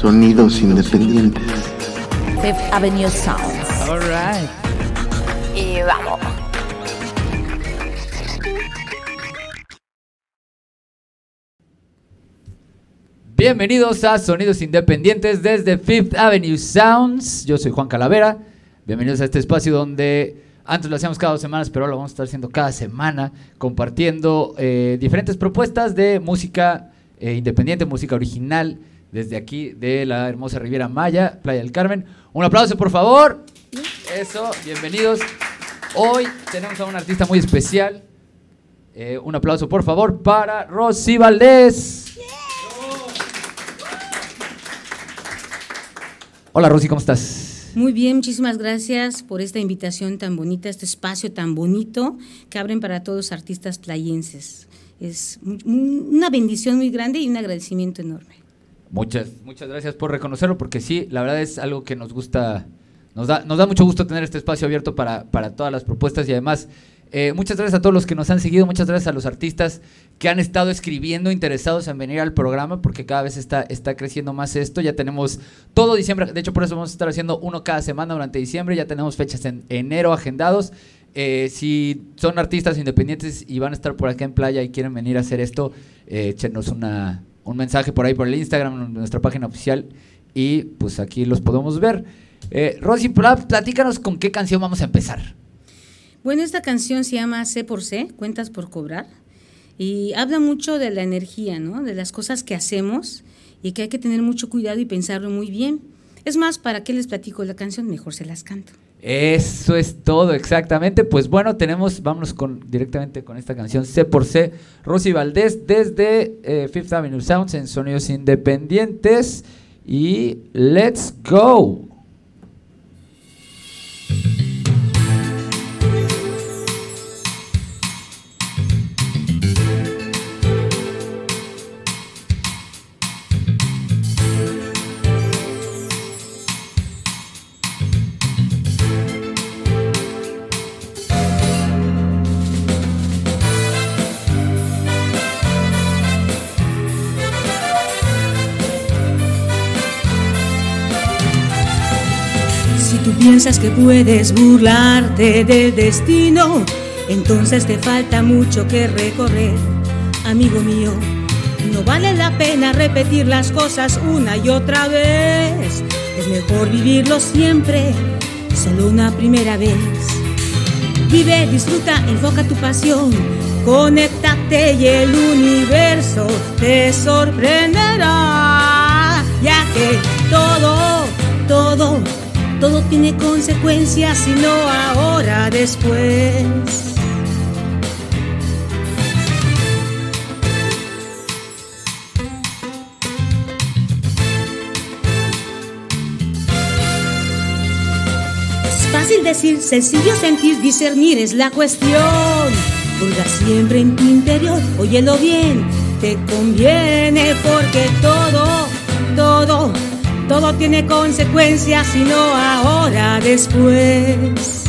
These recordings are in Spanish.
Sonidos independientes. Fifth Avenue Sounds. All right. Y vamos. Bienvenidos a Sonidos Independientes desde Fifth Avenue Sounds. Yo soy Juan Calavera. Bienvenidos a este espacio donde antes lo hacíamos cada dos semanas, pero ahora lo vamos a estar haciendo cada semana, compartiendo eh, diferentes propuestas de música eh, independiente, música original, desde aquí de la hermosa Riviera Maya, Playa del Carmen. Un aplauso, por favor. Eso, bienvenidos. Hoy tenemos a un artista muy especial. Eh, un aplauso, por favor, para Rosy Valdés. Hola Rosy, ¿cómo estás? Muy bien, muchísimas gracias por esta invitación tan bonita, este espacio tan bonito que abren para todos artistas playenses. Es una bendición muy grande y un agradecimiento enorme. Muchas, muchas gracias por reconocerlo, porque sí, la verdad es algo que nos gusta, nos da, nos da mucho gusto tener este espacio abierto para, para todas las propuestas y además, eh, muchas gracias a todos los que nos han seguido, muchas gracias a los artistas que han estado escribiendo, interesados en venir al programa, porque cada vez está, está creciendo más esto. Ya tenemos todo diciembre, de hecho por eso vamos a estar haciendo uno cada semana durante diciembre, ya tenemos fechas en enero agendados. Eh, si son artistas independientes y van a estar por acá en playa y quieren venir a hacer esto, eh, échenos una, un mensaje por ahí por el Instagram, nuestra página oficial, y pues aquí los podemos ver. Eh, Rosy, pla- platícanos con qué canción vamos a empezar. Bueno, esta canción se llama C por C, Cuentas por Cobrar, y habla mucho de la energía, ¿no? De las cosas que hacemos y que hay que tener mucho cuidado y pensarlo muy bien. Es más, ¿para qué les platico la canción? Mejor se las canto. Eso es todo, exactamente. Pues bueno, tenemos, vámonos con, directamente con esta canción C por C, Rosy Valdés desde eh, Fifth Avenue Sounds en Sonidos Independientes. Y let's go. Que puedes burlarte del destino, entonces te falta mucho que recorrer, amigo mío. No vale la pena repetir las cosas una y otra vez. Es mejor vivirlo siempre, solo una primera vez. Vive, disfruta, enfoca tu pasión. Conéctate y el universo te sorprenderá. Ya que todo, todo, todo tiene consecuencias y no ahora, después. Es fácil decir, sencillo sentir, discernir es la cuestión. Pulga siempre en tu interior, óyelo bien, te conviene porque todo, todo, todo tiene consecuencias y no ahora, después.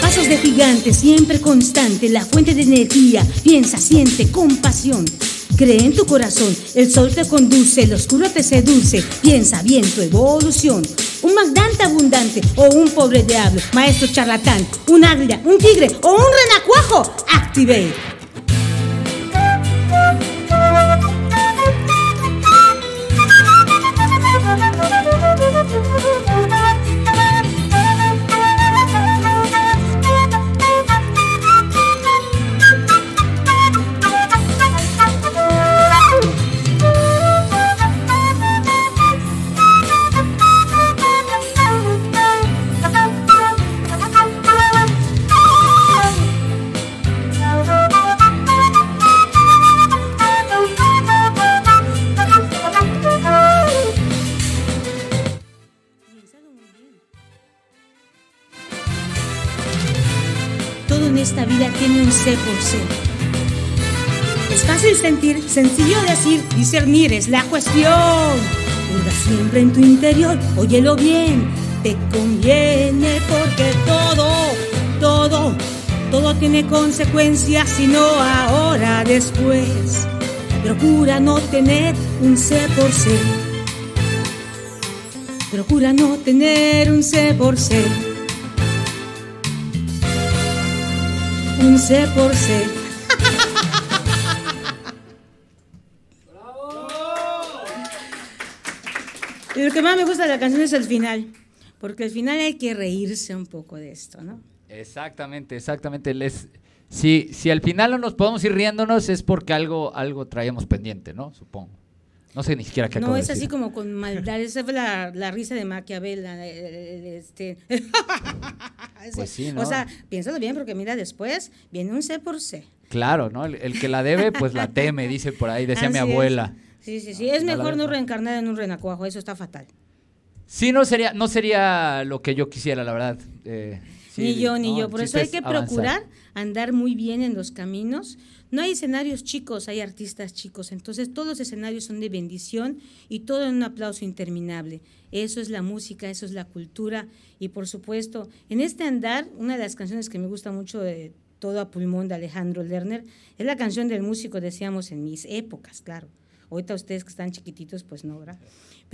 Pasos de gigante, siempre constante, la fuente de energía. Piensa, siente, compasión. Cree en tu corazón, el sol te conduce, el oscuro te seduce. Piensa bien tu evolución. Un magnate abundante o un pobre diablo, maestro charlatán, un águila, un tigre o un renacuajo. Activate. Por. Es fácil sentir, sencillo decir, discernir es la cuestión. Purga siempre en tu interior, óyelo bien, te conviene porque todo, todo, todo tiene consecuencias, si no ahora, después. Procura no tener un C por C. Procura no tener un C por C. Un C por C. Y lo que más me gusta de la canción es el final, porque al final hay que reírse un poco de esto, ¿no? Exactamente, exactamente. Les, si, si al final no nos podemos ir riéndonos es porque algo, algo traíamos pendiente, ¿no? Supongo. No sé ni siquiera qué No, acabo de es así como con maldad. Esa fue la, la risa de Maquiavel. Este. Pues sí, ¿no? O sea, piénsalo bien, porque mira, después viene un C por C. Claro, ¿no? El, el que la debe, pues la teme, dice por ahí, decía mi Así es. abuela. Sí, sí, sí. No, es mejor no reencarnar en un renacuajo, eso está fatal. Sí, no sería, no sería lo que yo quisiera, la verdad. Eh, sí, ni yo, ni no, yo. Por eso hay que avanzar. procurar andar muy bien en los caminos. No hay escenarios chicos, hay artistas chicos. Entonces todos los escenarios son de bendición y todo en un aplauso interminable. Eso es la música, eso es la cultura. Y por supuesto, en este andar, una de las canciones que me gusta mucho de Todo a Pulmón de Alejandro Lerner es la canción del músico, decíamos, en mis épocas, claro. Ahorita ustedes que están chiquititos, pues no, ¿verdad?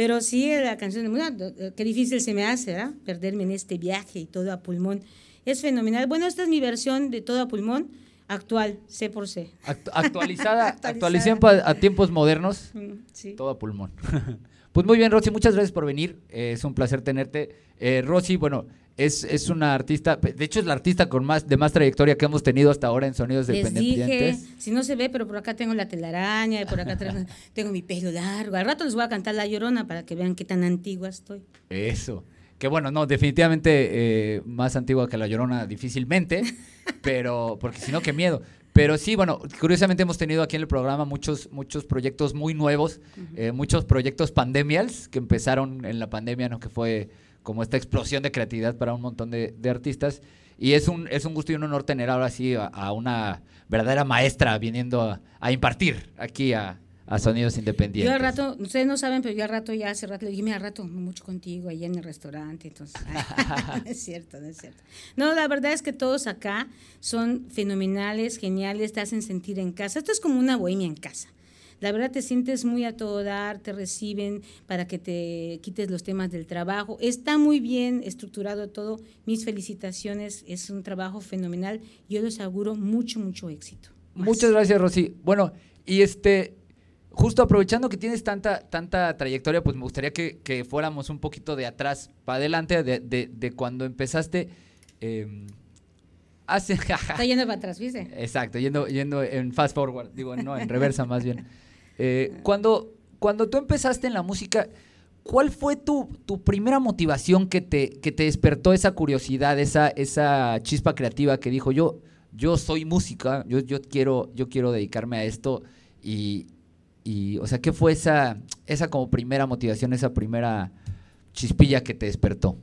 Pero sí, la canción de, bueno, qué difícil se me hace, ¿verdad? Perderme en este viaje y todo a pulmón. Es fenomenal. Bueno, esta es mi versión de todo a pulmón actual, C por C. Actu- actualizada, Actualizada. a tiempos modernos, Mm, Sí. todo a pulmón. pues muy bien, Rosy, muchas gracias por venir. eh, es un placer tenerte. Eh, Rosy, bueno, es, es una artista, de hecho es la artista con más de más trayectoria que hemos tenido hasta ahora en Sonidos Les dije, Dependientes. si no se ve, pero por acá tengo la telaraña y por acá tengo, tengo mi pelo largo. Al rato les voy a cantar La Llorona para que vean qué tan antigua estoy. Eso. Que bueno, no, definitivamente eh, más antigua que La Llorona, difícilmente, pero, porque si no, qué miedo. Pero sí, bueno, curiosamente hemos tenido aquí en el programa muchos, muchos proyectos muy nuevos, eh, muchos proyectos pandemials que empezaron en la pandemia, ¿no? Que fue como esta explosión de creatividad para un montón de, de artistas. Y es un, es un gusto y un honor tener ahora sí a, a una verdadera maestra viniendo a, a impartir aquí a, a Sonidos Independientes. Yo al rato, ustedes no saben, pero yo al rato ya hace rato le dije, mira, al rato mucho contigo allá en el restaurante, entonces, no es cierto, no es cierto. No, la verdad es que todos acá son fenomenales, geniales, te hacen sentir en casa. Esto es como una bohemia en casa. La verdad te sientes muy a todo dar, te reciben para que te quites los temas del trabajo. Está muy bien estructurado todo. Mis felicitaciones, es un trabajo fenomenal. Yo les auguro mucho, mucho éxito. Más. Muchas gracias, Rosy. Bueno, y este, justo aprovechando que tienes tanta, tanta trayectoria, pues me gustaría que, que fuéramos un poquito de atrás para adelante, de, de- de cuando empezaste. eh, hace, Está yendo para atrás, ¿viste? Exacto, yendo, yendo en fast forward, digo, no, en reversa más bien. Eh, cuando, cuando tú empezaste en la música, ¿cuál fue tu, tu primera motivación que te, que te despertó esa curiosidad, esa, esa chispa creativa que dijo, yo, yo soy música, yo, yo, quiero, yo quiero dedicarme a esto? Y, y, o sea, ¿qué fue esa, esa como primera motivación, esa primera chispilla que te despertó?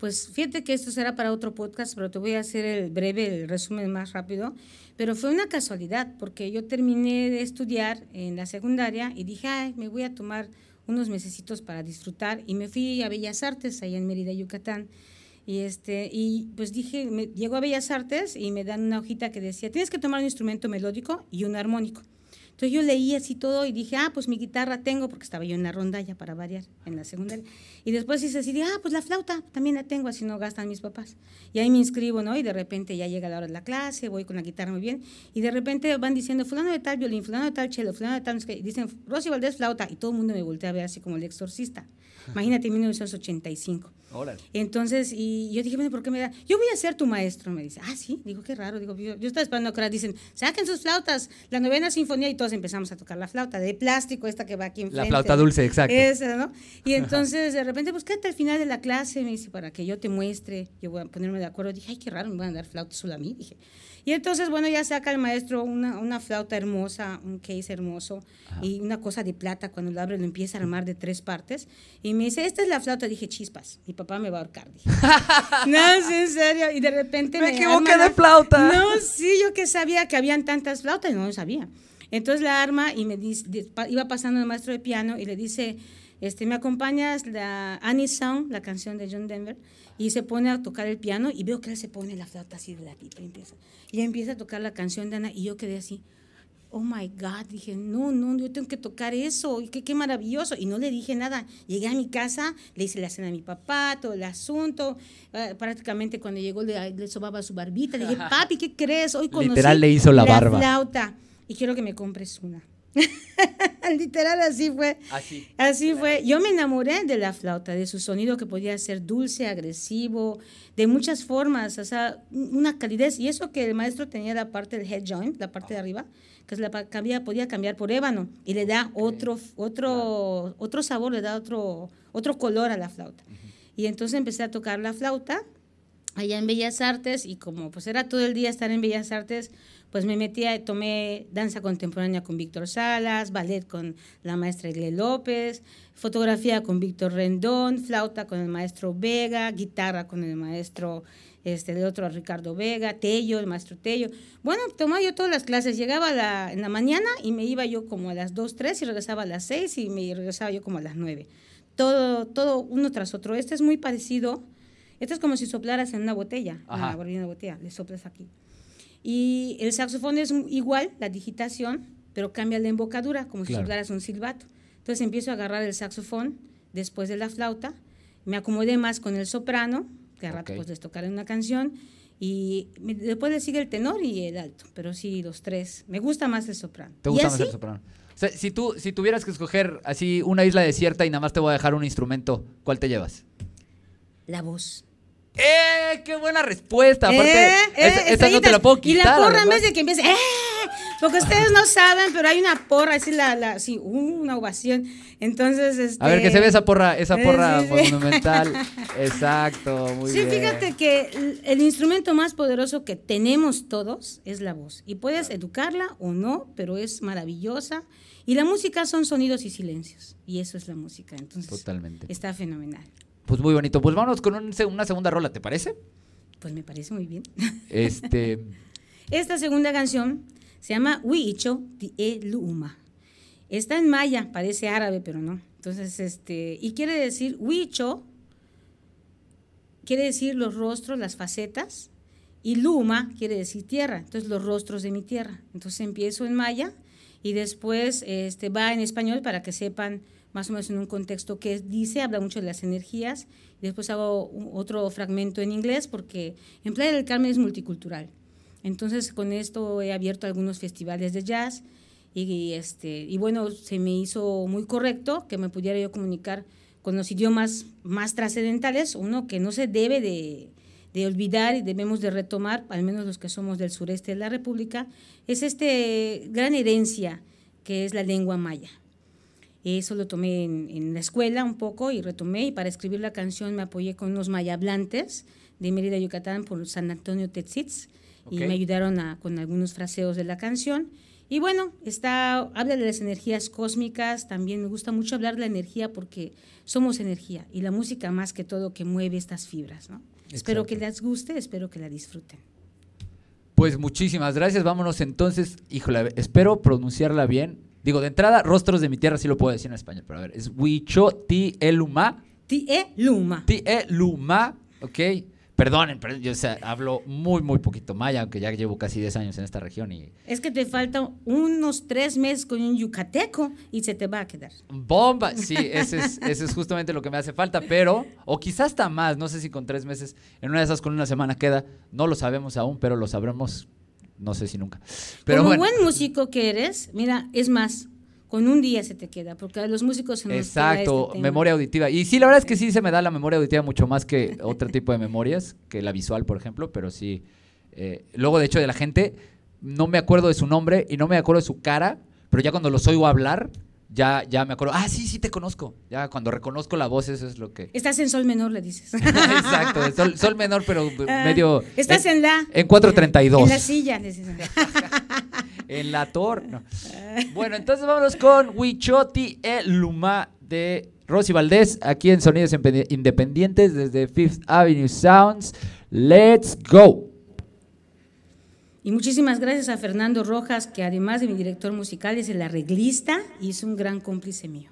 Pues fíjate que esto será para otro podcast, pero te voy a hacer el breve, el resumen más rápido. Pero fue una casualidad, porque yo terminé de estudiar en la secundaria y dije, ay, me voy a tomar unos mesecitos para disfrutar. Y me fui a Bellas Artes, allá en Mérida, Yucatán. Y, este, y pues dije, me, llego a Bellas Artes y me dan una hojita que decía, tienes que tomar un instrumento melódico y un armónico. Entonces yo leí así todo y dije, ah, pues mi guitarra tengo, porque estaba yo en la rondalla para variar en la secundaria. Y después hice así, ah, pues la flauta también la tengo, así no gastan mis papás. Y ahí me inscribo, ¿no? Y de repente ya llega la hora de la clase, voy con la guitarra muy bien. Y de repente van diciendo, fulano de tal violín, fulano de tal cello, fulano de tal. Y dicen, Rosy Valdés flauta. Y todo el mundo me voltea a ver así como el exorcista. Imagínate, en 1985. Órale. Entonces, y yo dije, bueno, ¿por qué me da? Yo voy a ser tu maestro, me dice. Ah, sí, digo, qué raro. Digo, yo, yo estaba esperando que ahora dicen, saquen sus flautas, la novena sinfonía, y todos empezamos a tocar la flauta de plástico, esta que va aquí enfrente. La flauta dulce, exacto. Esa, ¿no? Y entonces, de repente, pues quédate al final de la clase, me dice, para que yo te muestre, yo voy a ponerme de acuerdo. Dije, ay, qué raro, me van a dar flauta solo a mí, dije. Y entonces, bueno, ya saca el maestro una, una flauta hermosa, un case hermoso, y una cosa de plata, cuando lo abre lo empieza a armar de tres partes, y me dice, esta es la flauta, dije, chispas, mi papá me va a ahorcar, dije. no, es en serio, y de repente Me me, equivoqué de la- flauta. No, sí, yo que sabía que habían tantas flautas, no lo sabía. Entonces la arma y me dice, iba pasando el maestro de piano y le dice, este, me acompañas la Annie Song, la canción de John Denver, y se pone a tocar el piano y veo que él se pone la flauta así de la pipa y empieza. Y empieza a tocar la canción de Ana y yo quedé así, oh my God, dije, no, no, yo tengo que tocar eso, y qué, qué maravilloso. Y no le dije nada. Llegué a mi casa, le hice la cena a mi papá, todo el asunto. Ah, prácticamente cuando llegó le, le sobaba su barbita. Le dije, papi, ¿qué crees? Hoy conocí Literal le hizo la barba. flauta y quiero que me compres una. Literal así fue. Así. Así fue. Yo me enamoré de la flauta, de su sonido que podía ser dulce, agresivo, de muchas formas, o sea, una calidez. Y eso que el maestro tenía la parte del head joint, la parte de arriba, que la cambia, podía cambiar por ébano y le da otro, otro, otro sabor, le da otro, otro color a la flauta. Y entonces empecé a tocar la flauta allá en Bellas Artes y como pues era todo el día estar en Bellas Artes, pues me metí, a- tomé danza contemporánea con Víctor Salas, ballet con la maestra Igle López, fotografía con Víctor Rendón, flauta con el maestro Vega, guitarra con el maestro este, el otro Ricardo Vega, Tello, el maestro Tello. Bueno, tomaba yo todas las clases, llegaba la- en la mañana y me iba yo como a las 2, 3 y regresaba a las 6 y me regresaba yo como a las 9. Todo, todo uno tras otro. Este es muy parecido. Esto es como si soplaras en una botella, una, una botella, le soplas aquí. Y el saxofón es igual, la digitación, pero cambia la embocadura, como si Claro. soplaras un silbato. Entonces empiezo a agarrar el saxofón después de la flauta, me acomodé más con el soprano, que a rato Ok. pues les tocaré una canción, y me- después le sigue el tenor y el alto, pero sí, los tres. Me gusta más el soprano. ¿Te ¿Y gusta más el soprano? O sea, si tú si tuvieras que escoger así una isla desierta y nada más te voy a dejar un instrumento, ¿cuál te llevas? La voz. ¡Eh! ¡Qué buena respuesta! Aparte, Eh, eh, esa, esa no te la puedo Y la quitar. porra, en vez de que empiece, ¡eh! Porque ustedes no saben, pero hay una porra, así, la, la, sí, uh, una ovación. Entonces, este... A ver, que se ve esa porra, esa porra sí, sí. monumental. Exacto, muy sí, bien. fíjate que el instrumento más poderoso que tenemos todos es la voz. Y puedes educarla o no, pero es maravillosa. Y la música son sonidos y silencios. Y eso es la música. Entonces, Totalmente. está fenomenal. Pues muy bonito. Pues vámonos con un una segunda rola, ¿te parece? Pues me parece muy bien. Este, Esta segunda canción se llama Huicho Tie Luma. Está en maya, parece árabe, pero no. Entonces, este, y quiere decir Huicho, quiere decir los rostros, las facetas, y Luma quiere decir tierra, entonces los rostros de mi tierra. Entonces empiezo en maya y después este, va en español para que sepan más o menos en un contexto que dice, habla mucho de las energías, y después hago otro fragmento en inglés porque en Playa del Carmen es multicultural. Entonces con esto he abierto algunos festivales de jazz y, este, y bueno, se me hizo muy correcto que me pudiera yo comunicar con los idiomas más trascendentales, uno que no se debe de, de olvidar y debemos de retomar, al menos los que somos del sureste de la República, es este gran herencia que es la lengua maya. Eso lo tomé en, en la escuela un poco y retomé y para escribir la canción me apoyé con unos mayablantes de Mérida, Yucatán, por San Antonio Tetzitz y me ayudaron a- con algunos fraseos de la canción. Y bueno, está, habla de las energías cósmicas, también me gusta mucho hablar de la energía porque somos energía y la música más que todo que mueve estas fibras. ¿no? Espero que les guste, espero que la disfruten. pues muchísimas gracias. Vámonos entonces. Híjole, espero pronunciarla bien. Digo, de entrada, rostros de mi tierra sí lo puedo decir en español, pero a ver, es Huichoti Eluma. Tie Luma. Ti Eluma, ok. Perdonen, pero yo o sea, hablo muy, muy poquito maya, aunque ya llevo casi 10 años en esta región y Es que te faltan unos tres meses con un yucateco y se te va a quedar. Bomba, sí, ese es, ese es justamente lo que me hace falta, pero, o quizás hasta más, no sé si con tres meses, en una de esas con una semana queda, no lo sabemos aún, pero lo sabremos, no sé si nunca. Pero Como bueno, buen músico que eres, mira, es más, con un día se te queda, porque a los músicos se nos exacto, este tema. memoria auditiva. Y sí, la verdad es que sí se me da la memoria auditiva mucho más que otro tipo de memorias, que la visual, por ejemplo, pero sí. eh, luego, de hecho, de la gente, no me acuerdo de su nombre y no me acuerdo de su cara, pero ya cuando los oigo hablar, ya, ya me acuerdo, ah, sí, sí te conozco. Ya cuando reconozco la voz, eso es lo que... Estás en sol menor, le dices. Exacto, sol, sol menor, pero Ah, medio. Estás en, la. En 432. En la silla. dices. En la tor. no. Bueno, entonces vámonos con Huichoti El Luma de Rosy Valdés, aquí en Sonidos Independientes desde Fifth Avenue Sounds. Let's go. Y muchísimas gracias a Fernando Rojas, que además de mi director musical es el arreglista y es un gran cómplice mío.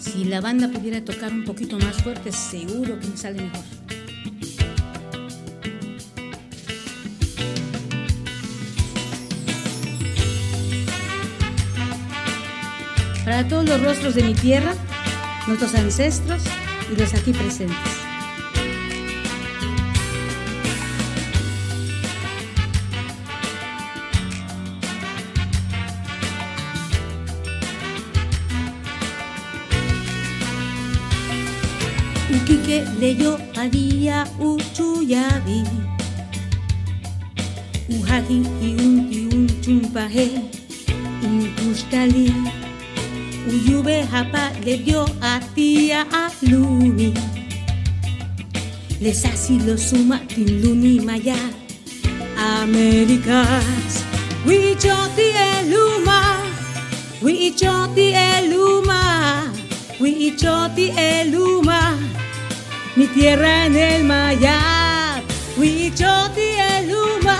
Si la banda pudiera tocar un poquito más fuerte, seguro que me sale mejor. Para todos los rostros de mi tierra, nuestros ancestros y los aquí presentes. Ukike leyo adia uchuyabi Uhagi hiunti unchumpahe Inkushkali Uyube hapa le dio a tía a Luni. Les así lo suma tin Luni maya. Américas Wichoti eluma. Wichoti eluma. Wichoti eluma. Mi tierra en el Mayab, Huichoti Eluma,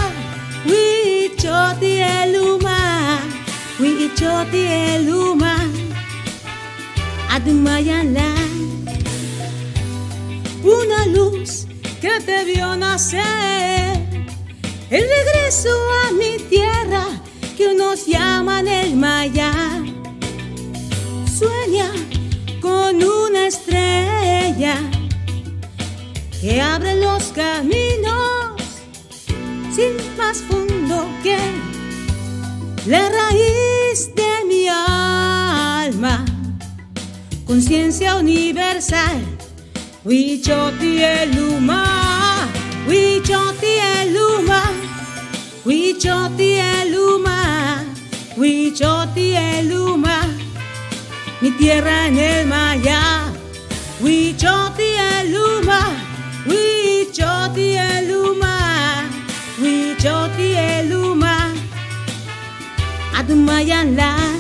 Huichoti Eluma, Huichoti Eluma, Adumayala, una luz que te vio nacer, el regreso a mi tierra que nos llaman el Mayab, sueña con una estrella que abre los caminos sin más fondo que la raíz de mi alma, conciencia universal. Huichoti eluma, Huichoti eluma, Huichoti eluma, Huichoti eluma, mi tierra en el Maya. Huichoti eluma. Wichoti eluma, Wichoti eluma, Adumayan land.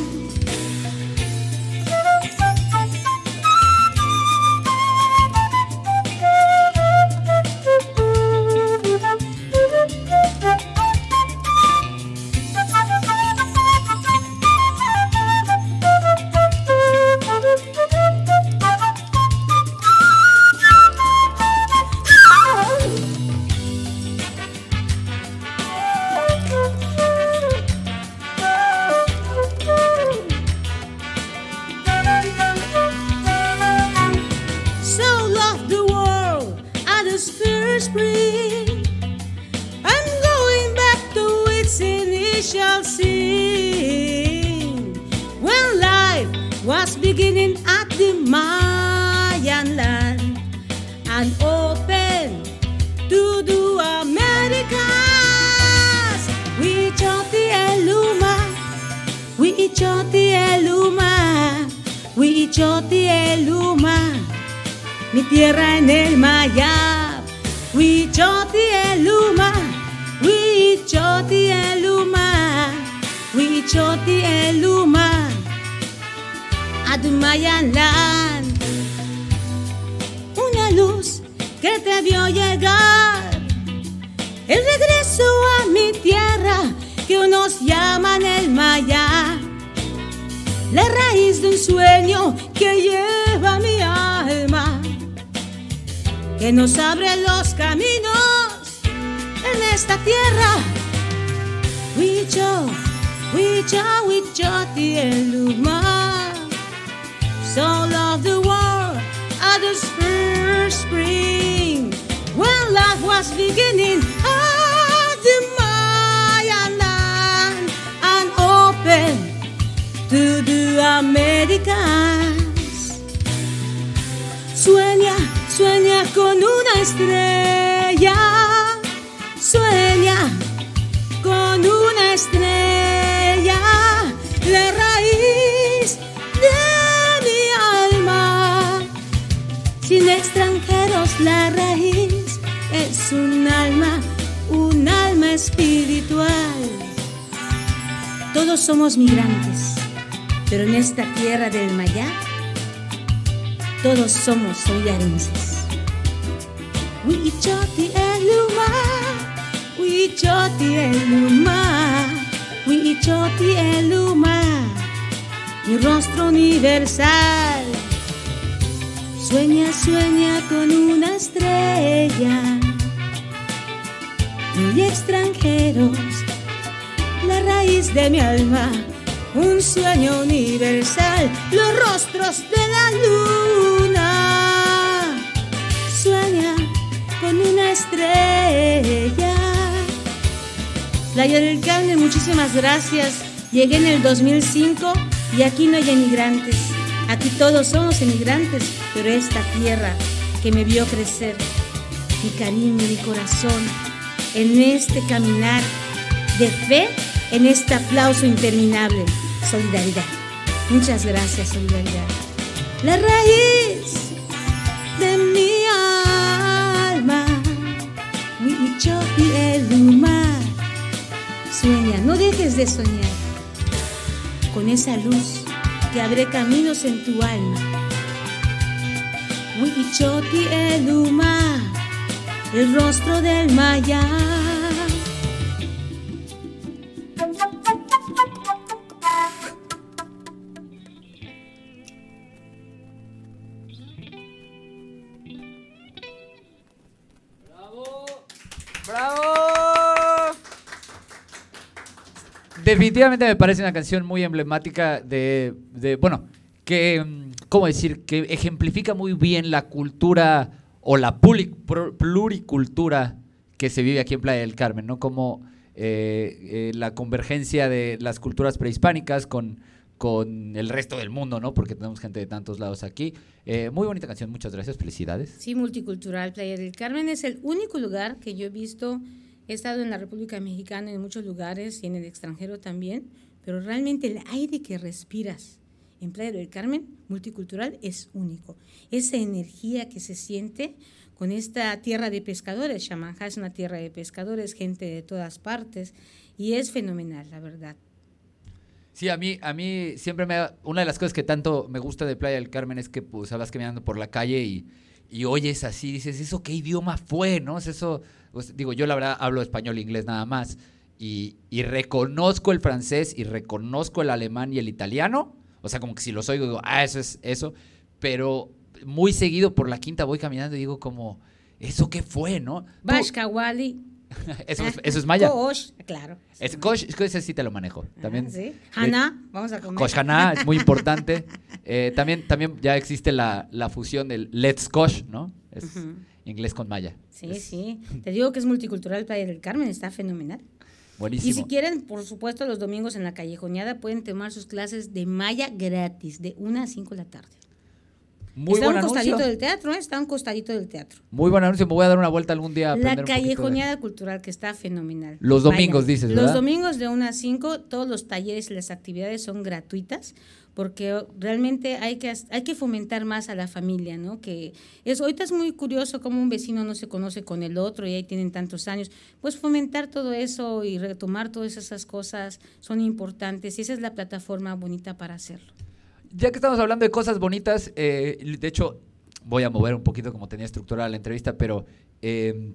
Sueña, sueña con una estrella. Sueña con una estrella. La raíz de mi alma. Sin extranjeros la raíz es un alma, un alma espiritual. Todos somos migrantes, pero en esta tierra del Mayá, todos somos soyarenses. Huichoti eluma, Huichoti eluma, Huichoti eluma, mi rostro universal. Sueña, sueña con una estrella. Muy extranjeros, la raíz de mi alma, un sueño universal, los rostros de la luna. Sueña con una estrella. Playa del Carmen, muchísimas gracias. Llegué en el 2005 y aquí no hay emigrantes. Aquí todos somos emigrantes, pero esta tierra que me vio crecer, mi cariño, mi corazón, en este caminar de fe, en este aplauso interminable, solidaridad. Muchas gracias, solidaridad. La raíz de mi alma, Huichopi el humar. Sueña, no dejes de soñar con esa luz que abre caminos en tu alma. Huichoti el humar, el rostro del maya. ¡Bravo! Definitivamente me parece una canción muy emblemática de, bueno, que, ¿cómo decir? Que ejemplifica muy bien la cultura o la pluricultura que se vive aquí en Playa del Carmen, ¿no? Como eh, eh, la convergencia de las culturas prehispánicas con, con el resto del mundo, ¿no? Porque tenemos gente de tantos lados aquí. Eh, muy bonita canción, muchas gracias, felicidades. Sí, multicultural. Playa del Carmen es el único lugar que yo he visto. He estado en la República Mexicana en muchos lugares y en el extranjero también, pero realmente el aire que respiras en Playa del Carmen, multicultural, es único. Esa energía que se siente con esta tierra de pescadores. Chamanjá es una tierra de pescadores, gente de todas partes, y es fenomenal, la verdad. Sí, a mí, a mí siempre me da- una de las cosas que tanto me gusta de Playa del Carmen es que pues vas caminando por la calle y, y oyes así, dices, ¿eso qué idioma fue? ¿No? Es eso, digo, yo la verdad hablo español e inglés nada más y, y reconozco el francés y reconozco el alemán y el italiano, o sea, como que si los oigo digo, ah, eso es eso, pero muy seguido por la quinta voy caminando y digo como, ¿eso qué fue? ¿No? Bashkawali. eso, es, eso es maya. Kosh, claro. Es, Kosh, ese sí te lo manejo. También, Ah, ¿sí? Haná, vamos a comer. Koshana es muy importante. Eh, también, también ya existe la, la fusión del Let's Kosh, ¿no? Es inglés con maya. Sí, Es sí. Te digo que es multicultural Playa del Carmen, está fenomenal. Buenísimo. Y si quieren, por supuesto, los domingos en la callejoneada pueden tomar sus clases de maya gratis, de 1 a 5 de la tarde. Muy está a un costadito anuncio. del teatro, ¿eh? está a un costadito del teatro. Muy buen anuncio. Me voy a dar una vuelta algún día. a La de- callejoneada cultural que está fenomenal. Los domingos, dices, ¿verdad? Los domingos de 1 a 5, todos los talleres y las actividades son gratuitas porque realmente hay que, hay que fomentar más a la familia, ¿no? Que es, ahorita es muy curioso cómo un vecino no se conoce con el otro y ahí tienen tantos años. Pues fomentar todo eso y retomar todas esas cosas son importantes y esa es la plataforma bonita para hacerlo. Ya que estamos hablando de cosas bonitas, eh, de hecho, voy a mover un poquito como tenía estructurada la entrevista, pero eh,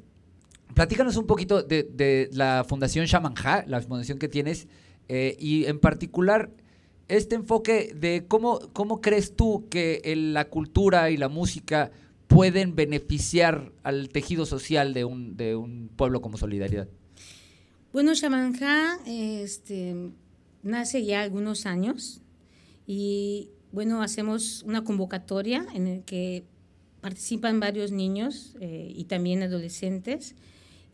platícanos un poquito de, la Fundación Shamanjá, la fundación que tienes, eh, y en particular este enfoque de cómo, cómo crees tú que la cultura y la música pueden beneficiar al tejido social de un, de un pueblo como Solidaridad. Bueno, Shamanjá este, nace ya algunos años y bueno, hacemos una convocatoria en la que participan varios niños eh, y también adolescentes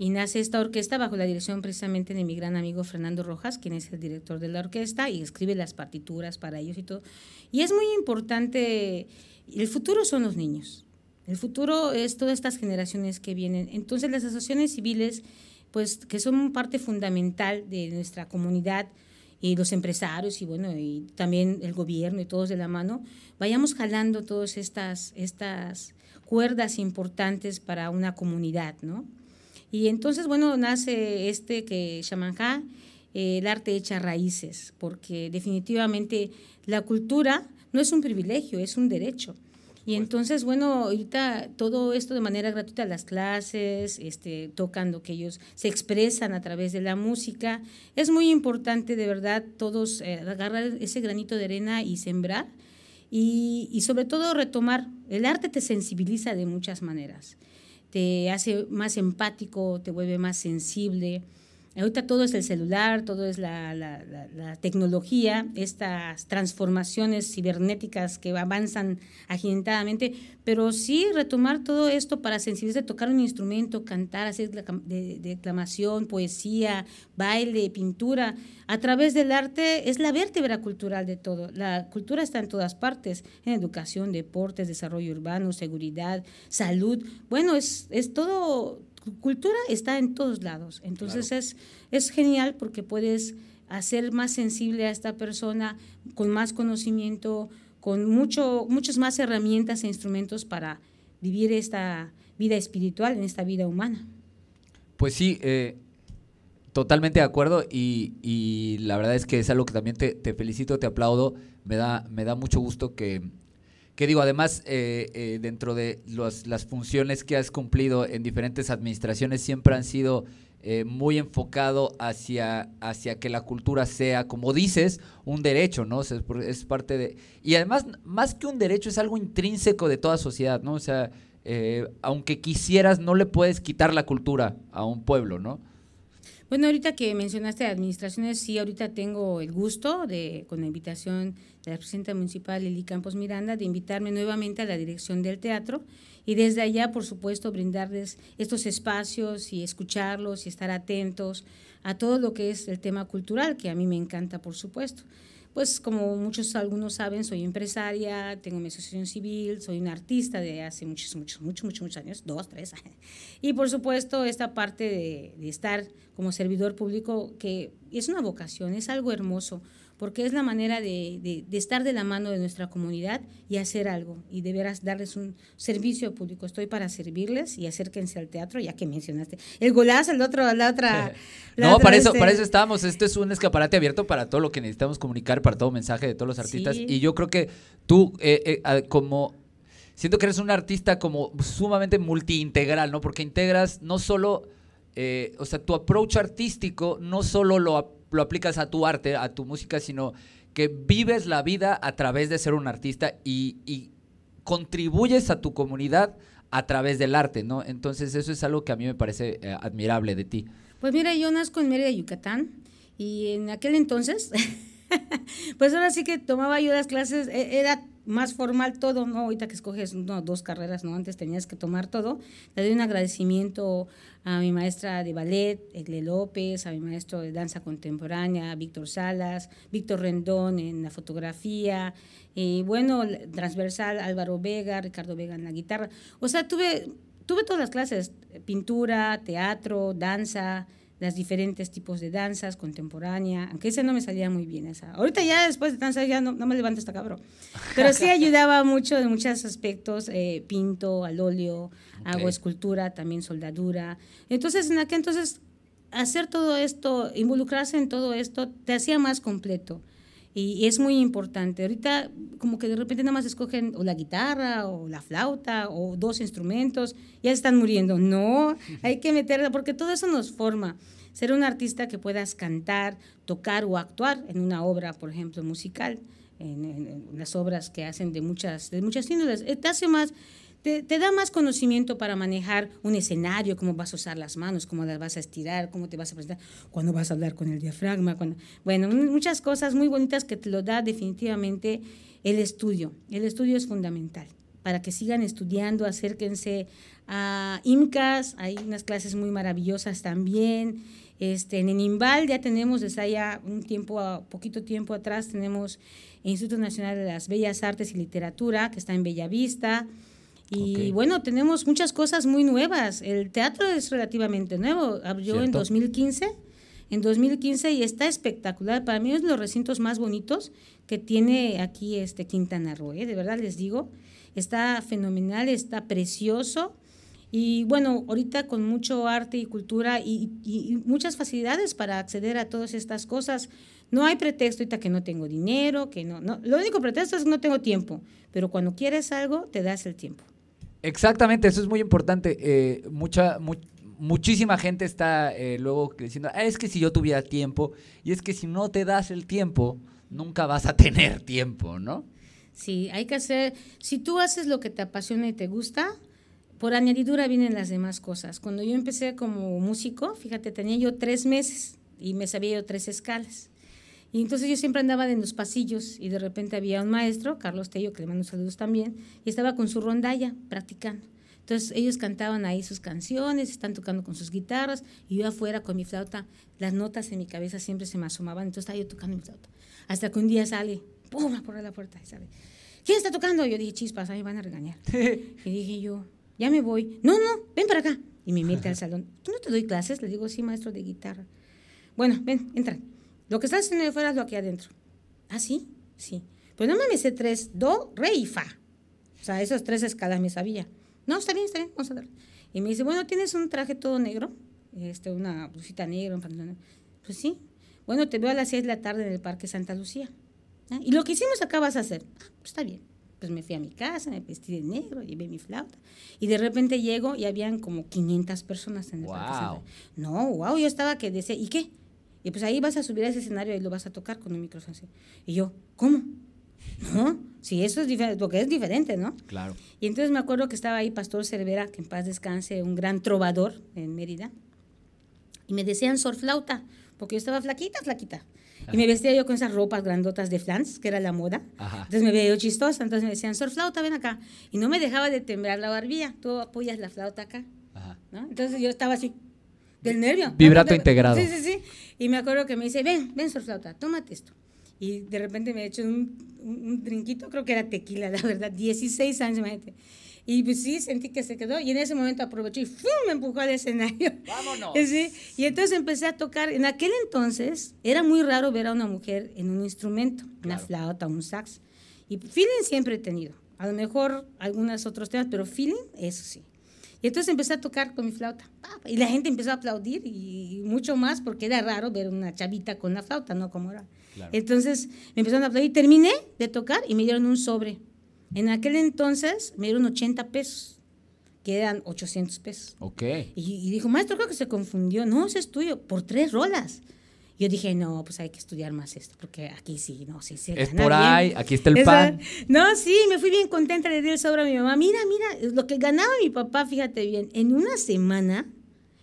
y nace esta orquesta bajo la dirección precisamente de mi gran amigo Fernando Rojas, quien es el director de la orquesta y escribe las partituras para ellos y todo. Y es muy importante, el futuro son los niños, el futuro es todas estas generaciones que vienen. Entonces las asociaciones civiles, pues que son parte fundamental de nuestra comunidad, y los empresarios y bueno y también el gobierno y todos de la mano vayamos jalando todas estas estas cuerdas importantes para una comunidad no y entonces bueno nace este que Shamanjá eh, el arte echa raíces porque definitivamente la cultura no es un privilegio es un derecho y entonces, bueno, ahorita todo esto de manera gratuita, las clases, este, tocando que ellos se expresan a través de la música, es muy importante de verdad todos eh, agarrar ese granito de arena y sembrar y, y sobre todo retomar, el arte te sensibiliza de muchas maneras, te hace más empático, te vuelve más sensible, Ahorita todo es el celular, todo es la, la, la, tecnología, estas transformaciones cibernéticas que avanzan agitadamente, pero sí retomar todo esto para sensibilizar, tocar un instrumento, cantar, hacer declamación, poesía, baile, pintura. A través del arte es la vértebra cultural de todo. La cultura está en todas partes, en educación, deportes, desarrollo urbano, seguridad, salud. Bueno, es, es todo cultura está en todos lados. Entonces es, es genial porque puedes hacer más sensible a esta persona con más conocimiento, con mucho, muchas más herramientas e instrumentos para vivir esta vida espiritual, en esta vida humana. Pues sí, eh, totalmente de acuerdo y, y, la verdad es que es algo que también te, te felicito, te aplaudo, me da, me da mucho gusto que, que digo, además, eh, eh, dentro de las funciones que has cumplido en diferentes administraciones, siempre han sido eh, muy enfocado hacia, hacia que la cultura sea, como dices, un derecho, ¿no? O sea, es, parte de... Y además, más que un derecho, es algo intrínseco de toda sociedad, ¿no? O sea, aunque quisieras, no le puedes quitar la cultura a un pueblo, ¿no? Bueno, ahorita que mencionaste administraciones, sí, ahorita tengo el gusto de, con la invitación de la presidenta municipal Lili Campos Miranda, de invitarme nuevamente a la dirección del teatro y desde allá, por supuesto, brindarles estos espacios y escucharlos y estar atentos a todo lo que es el tema cultural, que a mí me encanta, por supuesto pues como muchos algunos saben, soy empresaria, tengo mi asociación civil, soy una artista de hace muchos, muchos, muchos, muchos, muchos años, dos, tres. Y por supuesto esta parte de, de estar como servidor público, que es una vocación, es algo hermoso, porque es la manera de, de, estar de la mano de nuestra comunidad y hacer algo y de veras darles un servicio público. Estoy para servirles y acérquense al teatro, ya que mencionaste. El golazo, el otro, la otra. no, para eso, para eso estamos. Esto es un escaparate abierto para todo lo que necesitamos comunicar, para todo mensaje de todos los artistas. Y yo creo que tú, eh, eh, como siento que eres un artista como sumamente multiintegral, ¿no? Porque integras no solo, eh, o sea, tu approach artístico no solo lo lo aplicas a tu arte, a tu música, sino que vives la vida a través de ser un artista y, contribuyes a tu comunidad a través del arte, ¿no? Entonces eso es algo que a mí me parece eh, admirable de ti. Pues mira, yo nazco en Mérida, Yucatán, y en aquel entonces, pues ahora sí que tomaba yo las clases, e, era más formal todo, ¿no? Ahorita que escoges dos carreras, ¿no? Antes tenías que tomar todo. Le doy un agradecimiento a mi maestra de ballet, Egle López, a mi maestro de danza contemporánea, Víctor Salas, Víctor Rendón en la fotografía, y bueno, transversal, Álvaro Vega, Ricardo Vega en la guitarra. O sea, tuve, tuve todas las clases, pintura, teatro, danza, las diferentes tipos de danzas contemporánea, aunque ese no me salía muy bien esa. Ahorita ya después de danza ya no, no me levanto esta cabrón. Pero sí ayudaba mucho en muchos aspectos, eh, pinto, al óleo, hago escultura, también soldadura. Entonces, en aquel entonces, hacer todo esto, involucrarse en todo esto, te hacía más completo. Y, es muy importante. Ahorita como que de repente nada más escogen o la guitarra o la flauta o dos instrumentos, ya están muriendo. No, hay que meterla porque todo eso nos forma. Ser un artista que puedas cantar, tocar o actuar en una obra, por ejemplo, musical, en, en las obras que hacen de muchas, de muchas índoles, eh, te hace más te, da más conocimiento para manejar un escenario, cómo vas a usar las manos, cómo las vas a estirar, cómo te vas a presentar, cuándo vas a hablar con el diafragma. bueno, muchas cosas muy bonitas que te lo da definitivamente el estudio. El estudio es fundamental para que sigan estudiando, acérquense a IMCAS, hay unas clases muy maravillosas también. Este, en Inimbal ya tenemos desde allá un tiempo, poquito tiempo atrás, tenemos Instituto Nacional de las Bellas Artes y Literatura, que está en Bellavista. Y bueno, tenemos muchas cosas muy nuevas. El teatro es relativamente nuevo. Abrió en 2015. En 2015 y está espectacular. Para mí es los recintos más bonitos que tiene aquí este Quintana Roo. ¿eh? De verdad les digo, está fenomenal, está precioso. Y bueno, ahorita con mucho arte y cultura y, y, muchas facilidades para acceder a todas estas cosas. No hay pretexto ahorita que no tengo dinero, que no, no. Lo único pretexto es que no tengo tiempo. Pero cuando quieres algo, te das el tiempo. Exactamente, eso es muy importante. Eh, mucha, muchísima gente está eh, luego diciendo, ah, es que si yo tuviera tiempo, y es que si no te das el tiempo, nunca vas a tener tiempo, ¿no? Sí, hay que hacer, si tú haces lo que te apasiona y te gusta, por añadidura vienen las demás cosas. Cuando yo empecé como músico, fíjate, tenía yo tres meses y me sabía yo tres escalas. Y entonces yo siempre andaba en los pasillos y de repente había un maestro, Carlos Tello, que le mando saludos también, y estaba con su rondalla practicando. Entonces ellos cantaban ahí sus canciones, están tocando con sus guitarras, y yo afuera con mi flauta, las notas en mi cabeza siempre se me asomaban, entonces estaba yo tocando mi flauta. Hasta que un día sale, ¡pum! por la puerta y sale. ¿Quién está tocando? Yo dije, chispas, ahí van a regañar. y dije yo, ya me voy. No, no, ven para acá. Y me mete al salón. ¿Tú no te doy clases? Le digo, sí, maestro de guitarra. Bueno, ven, entra. Lo que estás haciendo de fuera es lo aquí adentro. ¿Ah, sí? Sí. Pues no me sé tres, do, re y fa. O sea, esas tres escalas me sabía. No, está bien, está bien, vamos a ver. Y me dice, bueno, ¿tienes un traje todo negro? Este, una blusita negra, un pantalón Pues sí. Bueno, te veo a las seis de la tarde en el Parque Santa Lucía. ¿Ah? Y lo que hicimos acá vas a hacer. Ah, pues está bien. Pues me fui a mi casa, me vestí de negro, llevé mi flauta. Y de repente llego y habían como 500 personas en el Parque Santa No, wow, yo estaba que decía, ¿y qué? Y pues ahí vas a subir a ese escenario y lo vas a tocar con un micrófono así. Y yo, ¿cómo? ¿No? Sí, eso es diferente, porque es diferente, ¿no? Claro. Y entonces me acuerdo que estaba ahí Pastor Cervera, que en paz descanse, un gran trovador en Mérida, y me decían sorflauta, porque yo estaba flaquita, flaquita. Y me vestía yo con esas ropas grandotas de flans, que era la moda. Entonces me veía yo chistosa, entonces me decían, sorflauta, ven acá. Y no me dejaba de temblar la barbilla, tú apoyas la flauta acá. ¿no? Entonces yo estaba así, del nervio. Vibrato integrado. Sí, sí, sí. Y me acuerdo que me dice, ven, ven, sorflauta, tómate esto. Y de repente me he hecho un, un, trinquito, creo que era tequila, la verdad, 16 años, imagínate. Y pues sí, sentí que se quedó y en ese momento aprovechó y ¡fum! me empujó al escenario. ¡Vámonos! Sí, y entonces empecé a tocar. En aquel entonces era muy raro ver a una mujer en un instrumento, una flauta, un sax. Y feeling siempre he tenido. A lo mejor algunos otros temas, pero feeling, eso sí. Y entonces empecé a tocar con mi flauta. Y la gente empezó a aplaudir y mucho más porque era raro ver una chavita con una flauta, ¿no? Como era. Entonces me empezaron a aplaudir. Terminé de tocar y me dieron un sobre. En aquel entonces me dieron 80 pesos, que eran 800 pesos. Ok. Y, y dijo, maestro, creo que se confundió. No, ese es tuyo, por tres rolas. Yo dije, no, pues hay que estudiar más esto, porque aquí sí, no, sí, sí. Es por ahí, aquí está el pan. No, sí, me fui bien contenta, di el sobre a mi mamá. Mira, mira, lo que ganaba mi papá, fíjate bien, en una semana,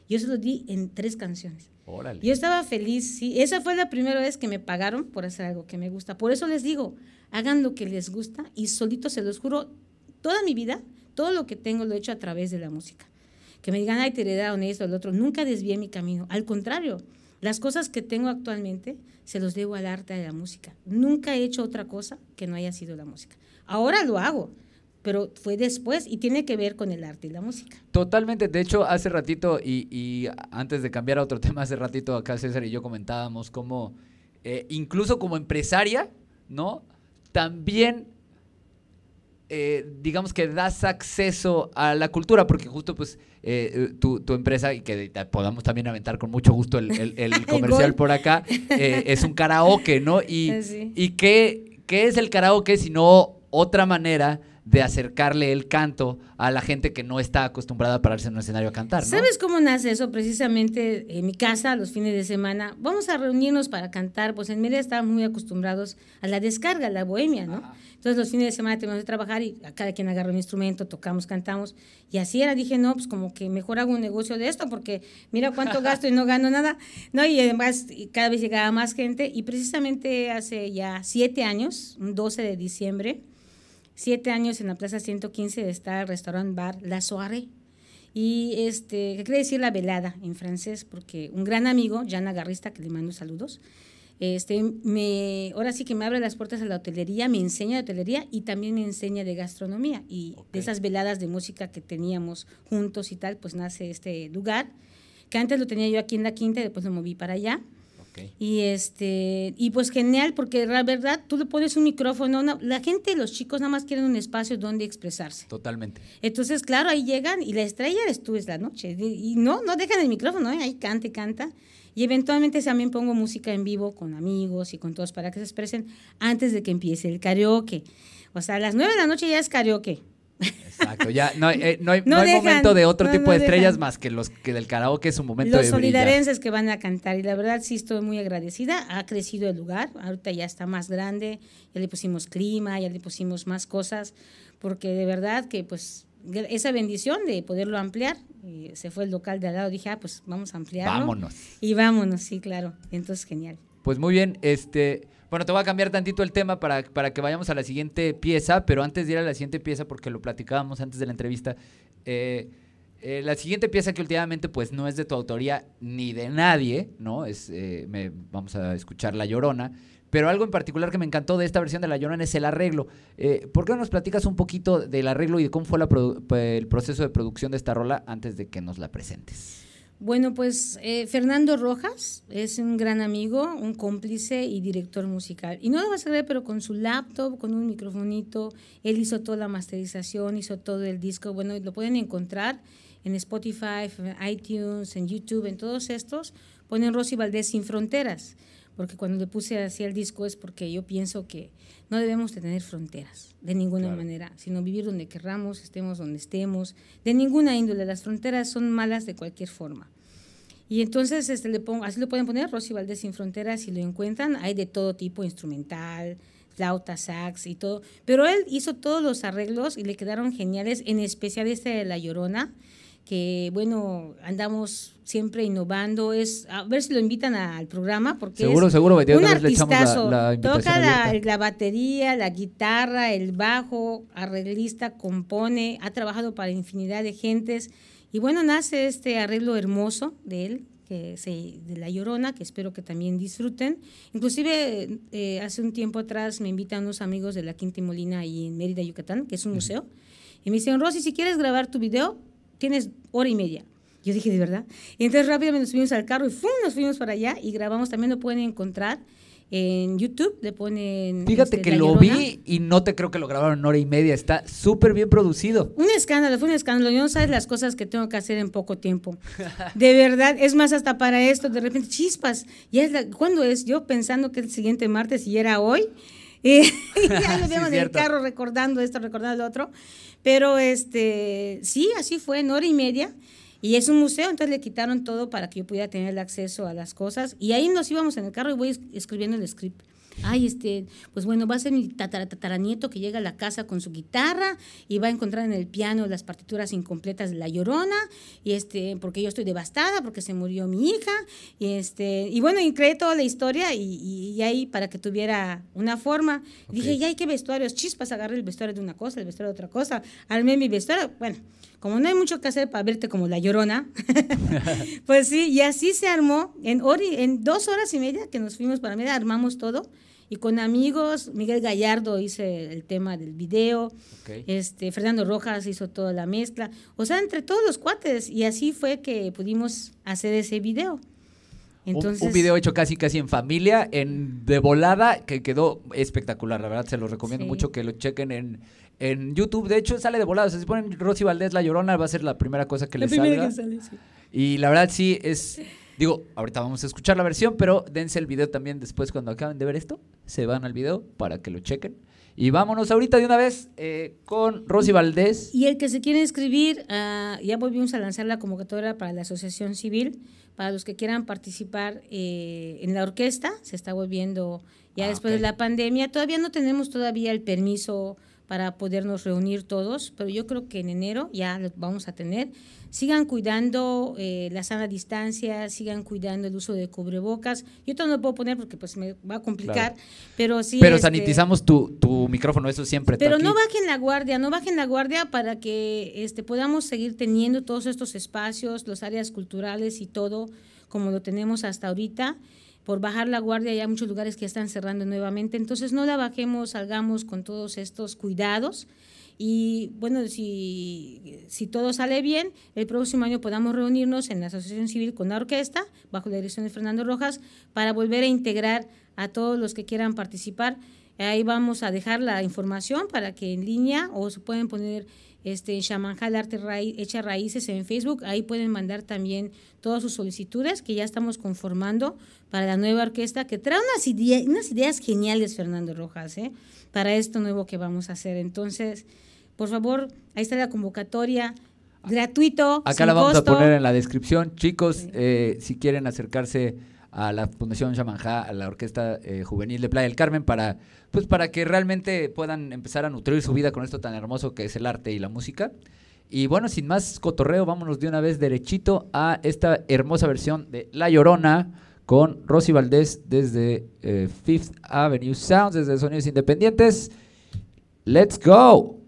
yo se lo di en tres canciones. Órale. Yo estaba feliz, sí. Esa fue la primera vez que me pagaron por hacer algo que me gusta. Por eso les digo, hagan lo que les gusta y solito se los juro, toda mi vida, todo lo que tengo lo he hecho a través de la música. Que me digan, ay, te heredaron esto, el otro. Nunca desvié mi camino. Al contrario, las cosas que tengo actualmente se los debo al arte de la música. Nunca he hecho otra cosa que no haya sido la música. Ahora lo hago, pero fue después y tiene que ver con el arte y la música. Totalmente. De hecho, hace ratito, y, antes de cambiar a otro tema, hace ratito acá César y yo comentábamos cómo, eh, incluso como empresaria, ¿no? También eh, digamos que das acceso a la cultura, porque justo pues eh, tu, empresa, y que podamos también aventar con mucho gusto el, comercial por acá, eh, es un karaoke, ¿no? Y, y qué, qué es el karaoke sino otra manera de acercarle el canto a la gente que no está acostumbrada a pararse en un escenario a cantar. ¿no? ¿Sabes cómo nace eso? Precisamente en mi casa, los fines de semana, vamos a reunirnos para cantar, pues en Mérida estamos muy acostumbrados a la descarga, a la bohemia, ¿no? Entonces los fines de semana tenemos que trabajar y a cada quien agarra un instrumento, tocamos, cantamos, y así era, dije, no, pues como que mejor hago un negocio de esto, porque mira cuánto gasto y no gano nada, ¿no? Y además cada vez llegaba más gente, y precisamente hace ya siete años, un 12 de diciembre, siete años en la Plaza 115 está el restaurante bar La Soirée. Y este, ¿qué quiere decir la velada en francés? Porque un gran amigo, Jan Agarrista, que le mando saludos, este, me, ahora sí que me abre las puertas a la hotelería, me enseña de hotelería y también me enseña de gastronomía. Y de esas veladas de música que teníamos juntos y tal, pues nace este lugar, que antes lo tenía yo aquí en la quinta y después lo moví para allá. Y este y pues genial porque la verdad tú le pones un micrófono, la gente, los chicos nada más quieren un espacio donde expresarse. Totalmente. Entonces, claro, ahí llegan y la estrella eres tú es la noche y no no dejan el micrófono, ¿eh? ahí canta y canta. Y eventualmente también pongo música en vivo con amigos y con todos para que se expresen antes de que empiece el karaoke. O sea, a las nueve de la noche ya es karaoke. Exacto, ya no hay, eh, no hay, No no hay dejan, momento de otro tipo de estrellas dejan. más que los que del karaoke es su momento Los de solidarenses que van a cantar y la verdad sí estoy muy agradecida. Ha crecido el lugar, ahorita ya está más grande, ya le pusimos clima, ya le pusimos más cosas, porque de verdad que pues esa bendición de poderlo ampliar, eh, se fue el local de al lado, dije, ah, pues vamos a ampliarlo. Vámonos. Y vámonos, sí, claro. Entonces, genial. Pues muy bien, este, bueno, te voy a cambiar tantito el tema para, para que vayamos a la siguiente pieza, pero antes de ir a la siguiente pieza, porque lo platicábamos antes de la entrevista, eh, eh, la siguiente pieza que últimamente pues no es de tu autoría ni de nadie, ¿no? Es, eh, me- vamos a escuchar La Llorona, pero algo en particular que me encantó de esta versión de La Llorona es el arreglo. Eh, ¿Por qué no nos platicas un poquito del arreglo y de cómo fue el proceso de producción de esta rola antes de que nos la presentes? Bueno, pues eh, Fernando Rojas es un gran amigo, un cómplice y director musical. Y no lo vas a creer, pero con su laptop, con un microfonito, él hizo toda la masterización, hizo todo el disco. Bueno, lo pueden encontrar en Spotify, en iTunes, en YouTube, en todos estos. Ponen Rosy Valdés Sin Fronteras, porque cuando le puse así el disco es porque yo pienso que no debemos de tener fronteras, de ninguna Claro. manera, sino vivir donde querramos, estemos donde estemos, de ninguna índole. Las fronteras son malas de cualquier forma. Y entonces este, le pongo, así lo pueden poner, Rosy Valdés Sin Fronteras, si lo encuentran, hay de todo tipo, instrumental, flauta, sax y todo. Pero él hizo todos los arreglos y le quedaron geniales, en especial este de La Llorona, que bueno, andamos siempre innovando, es a ver si lo invitan a- al programa, porque Seguro, es seguro, un la- artistazo. la invitación Toca la, la batería, la guitarra, el bajo, arreglista, compone, ha trabajado para infinidad de gentes. Y bueno, nace este arreglo hermoso de él, que se, de La Llorona, que espero que también disfruten. Inclusive eh, hace un tiempo atrás me invitan unos amigos de la Quinta y Molina ahí en Mérida, Yucatán, que es un museo, y me dicen, Rosy, si quieres grabar tu video, tienes hora y media. Yo dije, ¿de verdad? Y entonces rápidamente nos subimos al carro y ¡fum! nos fuimos para allá y grabamos. También lo pueden encontrar en YouTube, le ponen... Fíjate este, que lo Llorona. vi y no te creo que lo grabaron en hora y media. Está súper bien producido. Un escándalo, fue un escándalo. Yo no sabes las cosas que tengo que hacer en poco tiempo. De verdad, es más, hasta para esto, de repente, chispas. Ya es la- ¿Cuándo es? Yo pensando que el siguiente martes y era hoy. Eh, y ya lo Sí, vemos en el carro recordando esto, recordando lo otro. Pero este, sí, así fue, en hora y media. Y es un museo, entonces le quitaron todo para que yo pudiera tener el acceso a las cosas. Y ahí nos íbamos en el carro y voy es- escribiendo el script. Ay, este, pues bueno, va a ser mi tatara, tataranieto que llega a la casa con su guitarra y va a encontrar en el piano las partituras incompletas de La Llorona, y este, porque yo estoy devastada, porque se murió mi hija, y este, y bueno, y creé toda la historia y, y- y ahí para que tuviera una forma. Dije, ya hay que vestuarios, chispas, agarré el vestuario de una cosa, el vestuario de otra cosa, armé mi vestuario, bueno, como no hay mucho que hacer para verte como La Llorona, pues sí, y así se armó. En, en dos horas y media que nos fuimos para Mérida, armamos todo. Y con amigos, Miguel Gallardo hice el tema del video, este, Fernando Rojas hizo toda la mezcla. O sea, entre todos los cuates. Y así fue que pudimos hacer ese video. Un- Entonces, un, video hecho casi casi en familia, en de volada, que quedó espectacular. La verdad, se los recomiendo Sí. mucho que lo chequen en, en YouTube. De hecho, sale de volada. O sea, si ponen Rosy Valdés La Llorona, va a ser la primera cosa que la les primera salga. que sale, sí. Y la verdad sí es... Digo, ahorita vamos a escuchar la versión, pero dense el video también después cuando acaben de ver esto. Se van al video para que lo chequen. Y vámonos ahorita de una vez eh, con Rosy Valdés. Y el que se quiere inscribir, ah, ya volvimos a lanzar la convocatoria para la Asociación Civil, para los que quieran participar eh, en la orquesta, se está volviendo ya Ah, después de la pandemia. Todavía no tenemos todavía el permiso para podernos reunir todos, pero yo creo que en enero ya lo vamos a tener. Sigan cuidando eh, la sana distancia, sigan cuidando el uso de cubrebocas. Yo todo no lo puedo poner porque pues me va a complicar, Claro. pero sí. pero este, sanitizamos tu, tu micrófono, eso siempre. pero no bajen la guardia, no bajen la guardia para que este, podamos seguir teniendo todos estos espacios, los áreas culturales y todo como lo tenemos hasta ahorita. Por bajar la guardia hay muchos lugares que ya están cerrando nuevamente, entonces no la bajemos, salgamos con todos estos cuidados y bueno, si, si todo sale bien, el próximo año podamos reunirnos en la Asociación Civil con la orquesta, bajo la dirección de Fernando Rojas, para volver a integrar a todos los que quieran participar. Ahí vamos a dejar la información para que en línea o se pueden poner este Shamanjal Arte Raí- Hecha Raíces en Facebook. Ahí pueden mandar también todas sus solicitudes que ya estamos conformando para la nueva orquesta que trae unas, idea- unas ideas geniales, Fernando Rojas, ¿eh? para esto nuevo que vamos a hacer. Entonces, por favor, ahí está la convocatoria, gratuito. Acá sin la vamos costo. a poner en la descripción. Chicos, Sí. eh, si quieren acercarse a la Fundación Shamanjá, a la Orquesta eh, Juvenil de Playa del Carmen, para, pues, para que realmente puedan empezar a nutrir su vida con esto tan hermoso que es el arte y la música. Y bueno, sin más cotorreo, vámonos de una vez derechito a esta hermosa versión de La Llorona con Rosy Valdés desde eh, Fifth Avenue Sounds, desde Sonidos Independientes. ¡Let's go!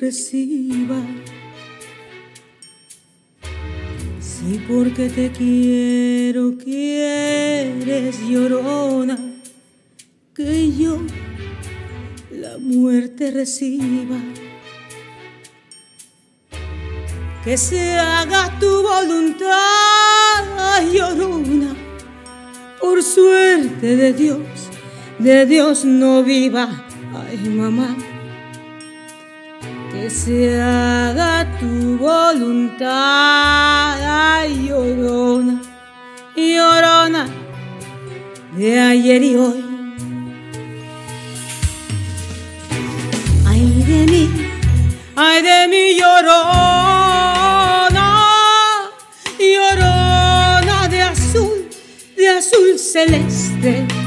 Reciba. Sí, porque te quiero, quieres, llorona, que yo la muerte reciba. Que se haga tu voluntad, llorona, por suerte de Dios, de Dios no viva, ay mamá. Que se haga tu voluntad, ay llorona, llorona, de ayer y hoy. Ay de mí, ay de mi llorona, llorona de azul, de azul celeste.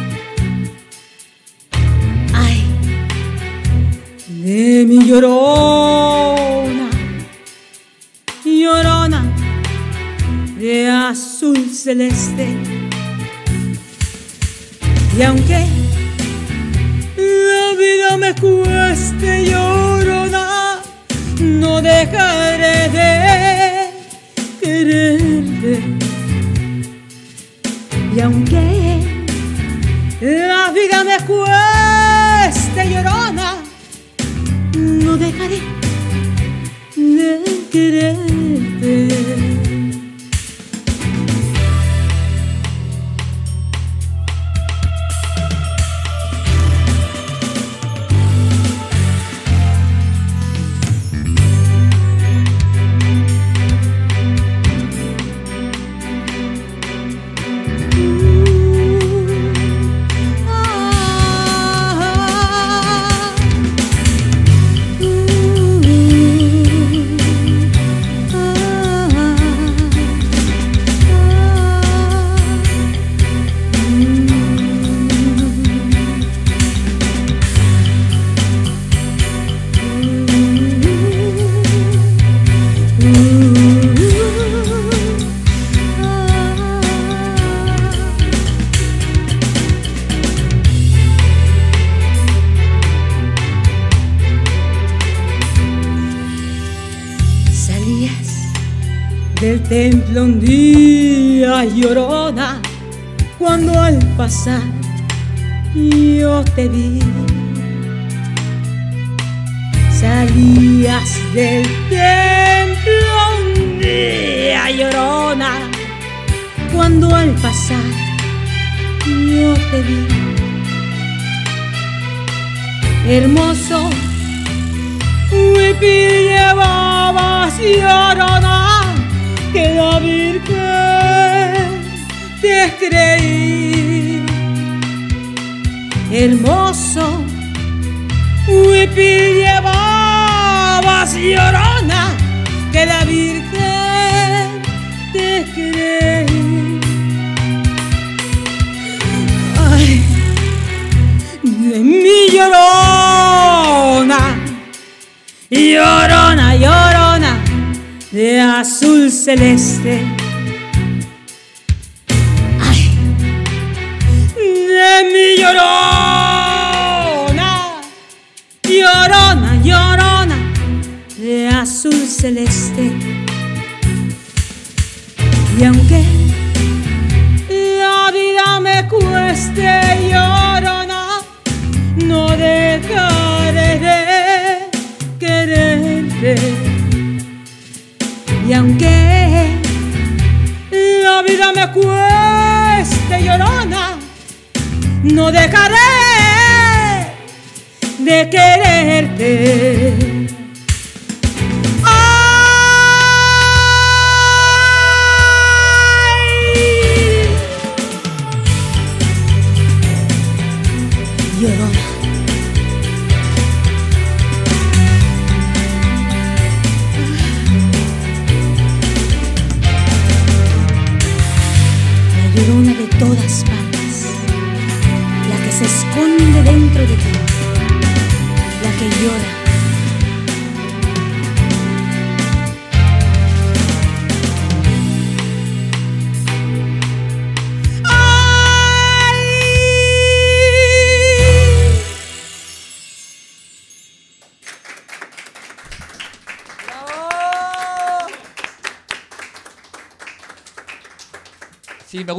De mi llorona, llorona de azul celeste. Y aunque la vida me cueste llorona, no dejaré de de azul celeste. Ay, de mi llorona, llorona, llorona de azul celeste.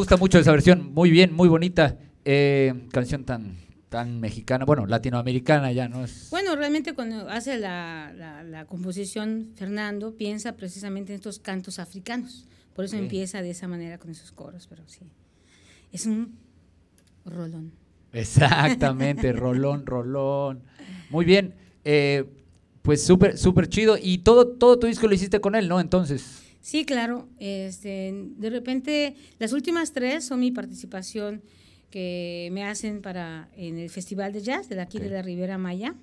Gusta mucho esa versión. Muy bien, muy bonita. Eh, canción tan, tan mexicana, bueno, latinoamericana ya, ¿no? Es, Bueno, realmente cuando hace la, la- la composición, Fernando piensa precisamente en estos cantos africanos. Por eso empieza de esa manera con esos coros, pero sí. Es un rolón. Exactamente, rolón, rolón. Muy bien. eh, pues súper, súper chido. Y todo, todo tu disco lo hiciste con él, ¿no? Entonces. Sí, claro. Este, de repente, las últimas tres son mi participación que me hacen para en el Festival de Jazz de aquí Ok. de la Ribera Maya.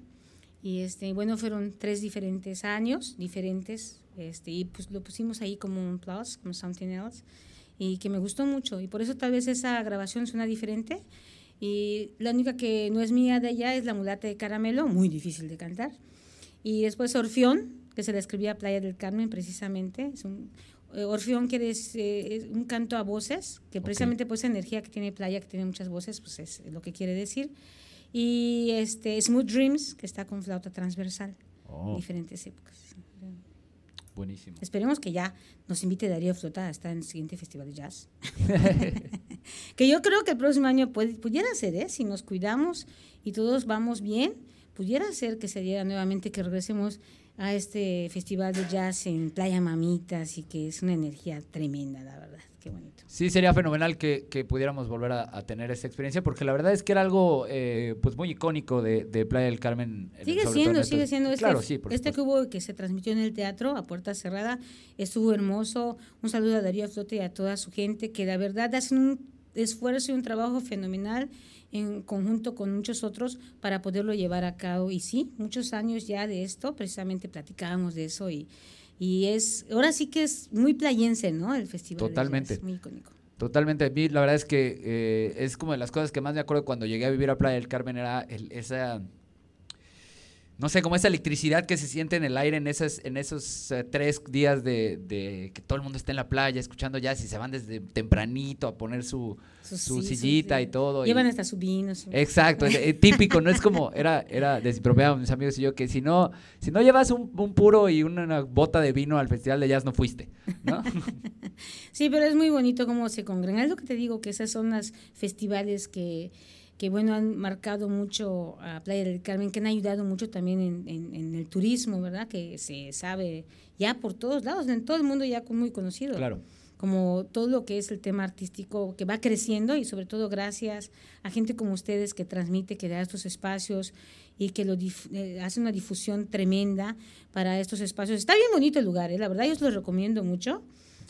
Y este, bueno, fueron tres diferentes años, diferentes, este, y pues lo pusimos ahí como un plus, como something else, y que me gustó mucho. Y por eso tal vez esa grabación suena diferente. Y la única que no es mía de allá es La mulata de caramelo, muy difícil de cantar. Y después Orfeón, que se le escribía a Playa del Carmen precisamente. Es un, eh, Orfeón es, eh, es un canto a voces, que precisamente por esa energía que tiene Playa, que tiene muchas voces, pues es lo que quiere decir. Y este Smooth Dreams, que está con flauta transversal, Oh, diferentes épocas. buenísimo. Esperemos que ya nos invite Darío Flota a estar en el siguiente festival de jazz. que yo creo que el próximo año puede- pudiera ser, ¿eh? si nos cuidamos y todos vamos bien, pudiera ser que se diera nuevamente que regresemos a este festival de jazz en Playa Mamitas y que es una energía tremenda, la verdad. Qué bonito. Sí, sería fenomenal que, que pudiéramos volver a, a tener esa experiencia, porque la verdad es que era algo eh, pues muy icónico de, de Playa del Carmen. Sigue siendo, sigue siendo. Este, Claro, sí, por este que hubo que se transmitió en el teatro a puerta cerrada estuvo hermoso. Un saludo a Darío Flote y a toda su gente que la verdad hacen un esfuerzo y un trabajo fenomenal en conjunto con muchos otros para poderlo llevar a cabo. Y sí, muchos años ya de esto, precisamente platicábamos de eso y, y es, ahora sí que es muy playense, ¿no? El festival. Totalmente. muy icónico. Totalmente. A mí, la verdad es que eh, es como de las cosas que más me acuerdo cuando llegué a vivir a Playa del Carmen, era el- esa. No sé, como esa electricidad que se siente en el aire en, esas, en esos eh, tres días de, de que todo el mundo está en la playa escuchando jazz y se van desde tempranito a poner su, su sí, sillita y todo. y- Llevan hasta su vino. Exacto, típico, no es como, era, era, desbromeábamos mis amigos y yo, que si no, si no llevas un, un puro y una, una bota de vino al festival de jazz no fuiste, ¿no? Sí, pero es muy bonito cómo se congregan. Es lo que te digo, que esas son las festivales que, que bueno, han marcado mucho a Playa del Carmen, que han ayudado mucho también en, en- en el turismo, ¿verdad? Que se sabe ya por todos lados, en todo el mundo ya muy conocido. claro. Como todo lo que es el tema artístico que va creciendo y sobre todo gracias a gente como ustedes que transmite, que da estos espacios y que lo dif- eh, hace una difusión tremenda para estos espacios. Está bien bonito el lugar, ¿eh? la verdad yo os lo recomiendo mucho.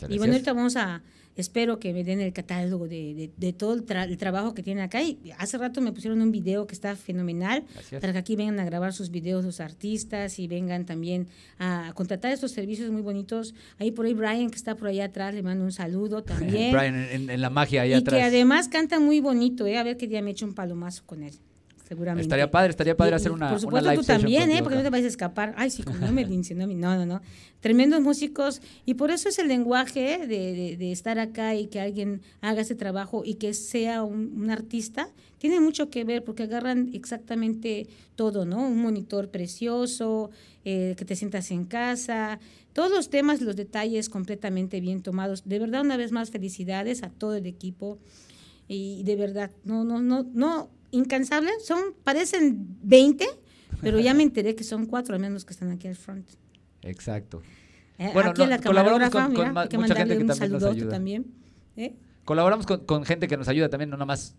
Y bueno, ahorita vamos a, espero que me den el catálogo de, de- de todo el, tra- el trabajo que tienen acá. Y hace rato me pusieron un video que está fenomenal Gracias. para que aquí vengan a grabar sus videos los artistas y vengan también a contratar estos servicios muy bonitos. Ahí por ahí Brian, que está por allá atrás, le mando un saludo también. Brian, en, en la magia y atrás. que además canta muy bonito, ¿eh? A ver qué día me echo un palomazo con él. Seguramente. Estaría padre, estaría padre Y- hacer una- Por una supuesto, live tú también, ¿eh? Porque no te vayas a escapar. Ay, sí, como no me mencionó. No, no, no. Tremendos músicos. Y por eso es el lenguaje de, de- de estar acá y que alguien haga ese trabajo y que sea un, un artista. Tiene mucho que ver porque agarran exactamente todo, ¿no? Un monitor precioso, eh, que te sientas en casa. Todos los temas, los detalles completamente bien tomados. De verdad, una vez más, felicidades a todo el equipo y de verdad, no, no, no, no, incansables, son, parecen 20, pero ya me enteré que son cuatro, al menos que están aquí al front. Exacto. Eh, Bueno, aquí no, la colaboramos camarógrafa, con- con mira, hay que mucha gente que un también nos ayuda. también. ¿eh? Colaboramos con, con gente que nos ayuda también, no nada más,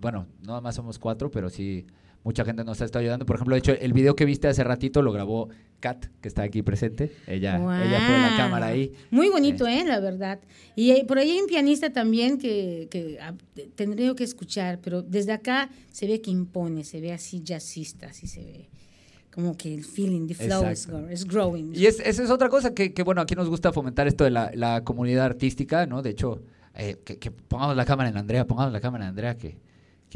bueno, no nada más somos cuatro, pero sí mucha gente nos ha estado ayudando. Por ejemplo, de hecho, el video que viste hace ratito lo grabó Kat, que está aquí presente. Ella, ella fue la cámara ahí. Muy bonito, ¿eh? La verdad. Y eh, por ahí hay un pianista también que, que ah, te- tendría que escuchar, pero desde acá se ve que impone, se ve así jazzista, así se ve. Como que el feeling, the flow is, growing. Y es, esa es otra cosa que, que, bueno, aquí nos gusta fomentar esto de la, la comunidad artística, ¿no? De hecho, eh, que, que pongamos la cámara en Andrea, pongamos la cámara en Andrea, que,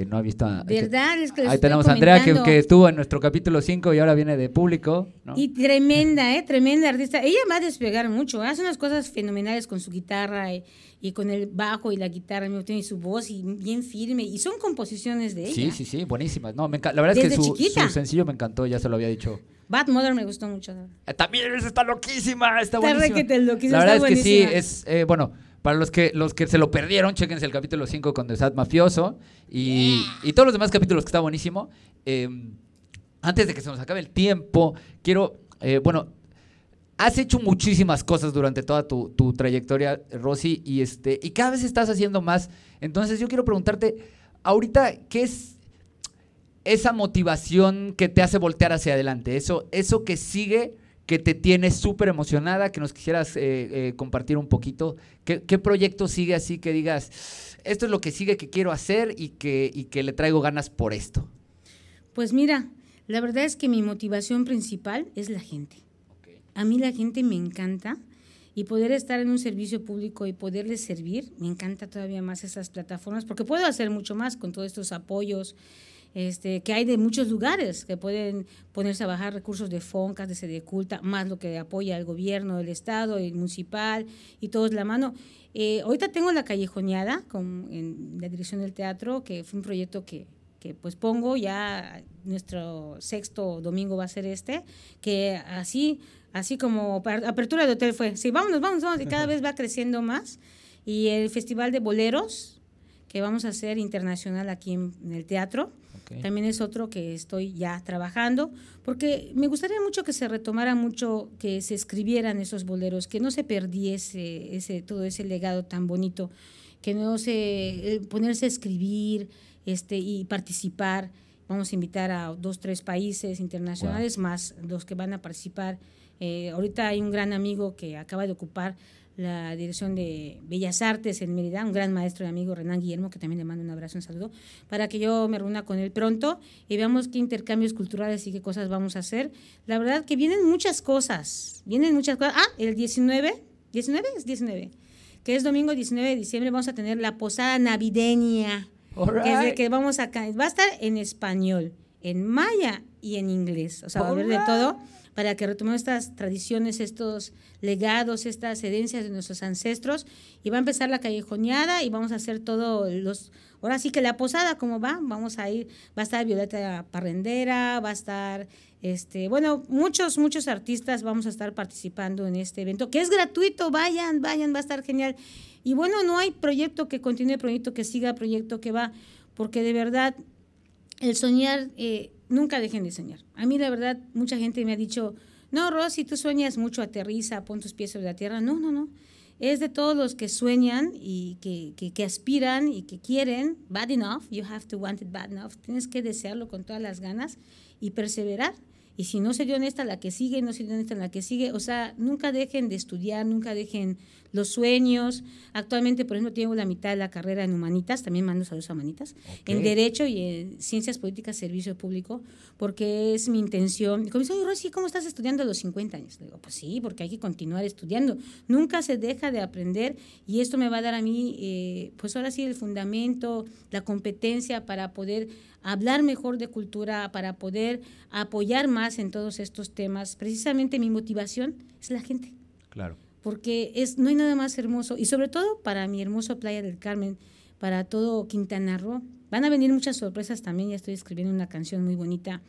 que no ha visto a... que- ¿Verdad? Es que ahí tenemos a Andrea, que, que estuvo en nuestro capítulo 5 y ahora viene de público, ¿no? Y tremenda, ¿eh? Tremenda artista. Ella va a despegar mucho. ¿eh? Hace unas cosas fenomenales con su guitarra y, y con el bajo y la guitarra y su voz y bien firme. Y son composiciones de ella. Sí, sí, sí, buenísimas. No, me la verdad es que Desde su, su sencillo me encantó, ya se lo había dicho. Bad Mother me gustó mucho. Eh, También está loquísima, está, Está buenísima. requete loquísima, La verdad está es que sí, es, eh, bueno, para los que los que se lo perdieron, chéquense el capítulo 5 con The Sad Mafioso y, y todos los demás capítulos que está buenísimo. Eh, antes de que se nos acabe el tiempo, quiero, eh, bueno, has hecho muchísimas cosas durante toda tu, tu trayectoria, Rosy, y, este, y cada vez estás haciendo más. Entonces yo quiero preguntarte, ahorita, ¿qué es esa motivación que te hace voltear hacia adelante? Eso, eso que sigue, que te tiene súper emocionada, que nos quisieras eh, eh, compartir un poquito. ¿Qué, qué proyecto sigue así que digas, esto es lo que sigue que quiero hacer y que, y que le traigo ganas por esto? Pues mira, la verdad es que mi motivación principal es la gente. A mí la gente me encanta y poder estar en un servicio público y poderles servir, me encanta todavía más esas plataformas porque puedo hacer mucho más con todos estos apoyos este, que hay de muchos lugares que pueden ponerse a bajar recursos de FONCAS, de Sedeculta, más lo que apoya el gobierno, el Estado, el municipal y todos la mano. Eh, ahorita tengo la callejoneada con, en la dirección del teatro, que fue un proyecto que, que pues pongo ya nuestro sexto domingo va a ser este, que así, así como apertura de hotel fue, sí, vámonos, vámonos, vámonos, y cada vez va creciendo más. Y el Festival de Boleros, que vamos a hacer internacional aquí en, en el teatro, También es otro que estoy ya trabajando, porque me gustaría mucho que se retomara mucho, que se escribieran esos boleros, que no se perdiese ese, todo ese legado tan bonito, que no se eh, ponerse a escribir este, y participar. Vamos a invitar a dos, tres países internacionales, más los que van a participar. Eh, ahorita hay un gran amigo que acaba de ocupar la dirección de Bellas Artes en Mérida, un gran maestro y amigo, Renan Guillermo, que también le mando un abrazo, un saludo, para que yo me reúna con él pronto y veamos qué intercambios culturales y qué cosas vamos a hacer. La verdad que vienen muchas cosas, vienen muchas cosas. Ah, el 19, 19 es 19, que es domingo 19 de diciembre, vamos a tener la posada navideña, que es de que vamos a, va a estar en español, en maya y en inglés, o sea, va a haber de todo para que retomemos estas tradiciones, estos legados, estas herencias de nuestros ancestros. Y va a empezar la callejoneada y vamos a hacer todo los... Ahora sí que la posada, ¿cómo va? Vamos a ir, va a estar Violeta Parrendera, va a estar, este, bueno, muchos, muchos artistas vamos a estar participando en este evento, que es gratuito, vayan, vayan, va a estar genial. Y bueno, no hay proyecto que continúe, proyecto que siga, proyecto que va, porque de verdad el soñar, eh, nunca dejen de soñar. A mí, la verdad, mucha gente me ha dicho, no, Rosy, tú sueñas mucho, aterriza, pon tus pies sobre la tierra. No, no, no. Es de todos los que sueñan y que, que, que aspiran y que quieren, bad enough, you have to want it bad enough. Tienes que desearlo con todas las ganas y perseverar. Y si no se dio en esta, la que sigue, no se dio en esta, la que sigue. O sea, nunca dejen de estudiar, nunca dejen los sueños. Actualmente, por ejemplo, tengo la mitad de la carrera en Humanitas, también mando saludos a Humanitas, en. Derecho y en Ciencias Políticas, Servicio Público, porque es mi intención. Y como dice, oye, Rosy, ¿cómo estás estudiando a los 50 años? Le digo, pues sí, porque hay que continuar estudiando. Nunca se deja de aprender y esto me va a dar a mí, eh, pues ahora sí, el fundamento, la competencia para poder hablar mejor de cultura, para poder apoyar más en todos estos temas. Precisamente mi motivación es la gente. Claro. Porque es, no hay nada más hermoso, y sobre todo para mi hermoso Playa del Carmen, para todo Quintana Roo. Van a venir muchas sorpresas también, ya estoy escribiendo una canción muy bonita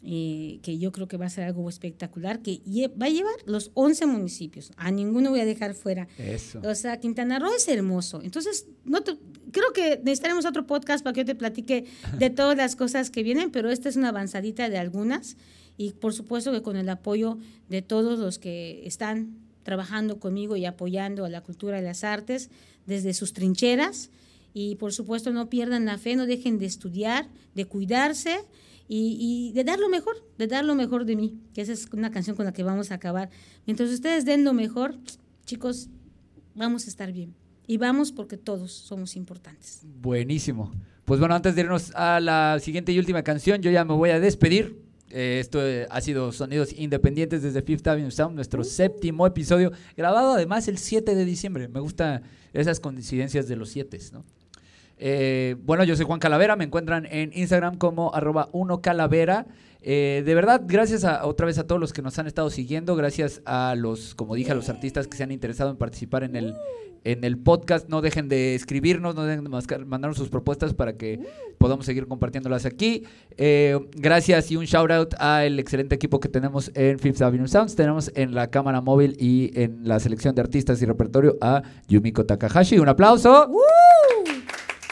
eh, que yo creo que va a ser algo espectacular, que va a llevar los 11 municipios. A ninguno voy a dejar fuera. Eso. O sea, Quintana Roo es hermoso. Entonces, no creo que necesitaremos otro podcast para que yo te platique de todas las cosas que vienen, pero esta es una avanzadita de algunas. Y por supuesto que con el apoyo de todos los que están trabajando conmigo y apoyando a la cultura y las artes desde sus trincheras. Y por supuesto no pierdan la fe, no dejen de estudiar, de cuidarse y, de dar lo mejor, de dar lo mejor de mí, que esa es una canción con la que vamos a acabar. Mientras ustedes den lo mejor, chicos, vamos a estar bien. Y vamos porque todos somos importantes. Buenísimo. Pues bueno, antes de irnos a la siguiente y última canción, yo ya me voy a despedir. Eh, esto eh, ha sido Sonidos Independientes desde Fifth Avenue Sound, nuestro séptimo episodio, grabado además el 7 de diciembre. Me gustan esas coincidencias de los 7, ¿no? Eh, bueno, yo soy Juan Calavera, me encuentran en Instagram como arroba uno calavera. Eh, de verdad, gracias a, otra vez a todos los que nos han estado siguiendo, gracias a los, como dije, a los artistas que se han interesado en participar en el, en el podcast. No dejen de escribirnos, no dejen de mandarnos sus propuestas para que podamos seguir compartiéndolas aquí. Eh, gracias y un shout out al excelente equipo que tenemos en Fifth Avenue Sounds. Tenemos en la cámara móvil y en la selección de artistas y repertorio a Yumiko Takahashi. Un aplauso.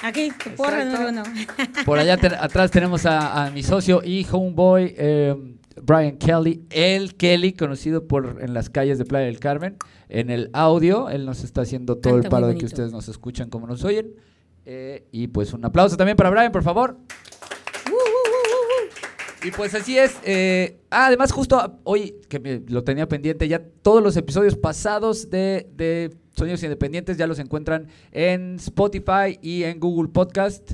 Aquí, porra número uno. Por allá atrás tenemos a, mi socio y homeboy, em, Brian Kelly, el Kelly, conocido por en las calles de Playa del Carmen, en el audio. Él nos está haciendo todo el palo de que ustedes nos escuchan como nos oyen. Eh, y pues un aplauso también para Brian, por favor. Y pues así es. Eh, ah, además, justo hoy, que lo tenía pendiente, ya todos los episodios pasados de, de Sonidos Independientes ya los encuentran en Spotify y en Google Podcast.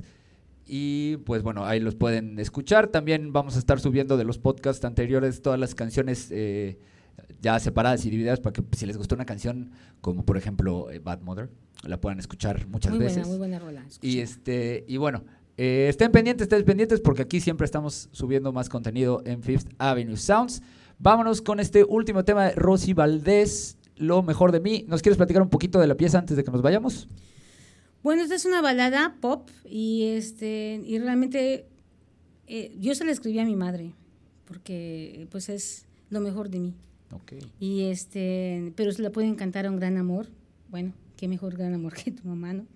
Y pues bueno, ahí los pueden escuchar. También vamos a estar subiendo de los podcasts anteriores todas las canciones eh, ya separadas y divididas para que si les gustó una canción, como por ejemplo eh, Bad Mother, la puedan escuchar muchas muy veces. Buena, muy buena rola. Y, este, y bueno, eh, estén pendientes, estén pendientes porque aquí siempre estamos subiendo más contenido en Fifth Avenue Sounds. Vámonos con este último tema de Rosy Valdés lo mejor de mí. ¿Nos quieres platicar un poquito de la pieza antes de que nos vayamos? Bueno, esta es una balada pop y este y realmente eh, yo se la escribí a mi madre porque pues es lo mejor de mí. Okay. Y este, pero se la pueden cantar a un gran amor. Bueno, qué mejor gran amor que tu mamá, ¿no?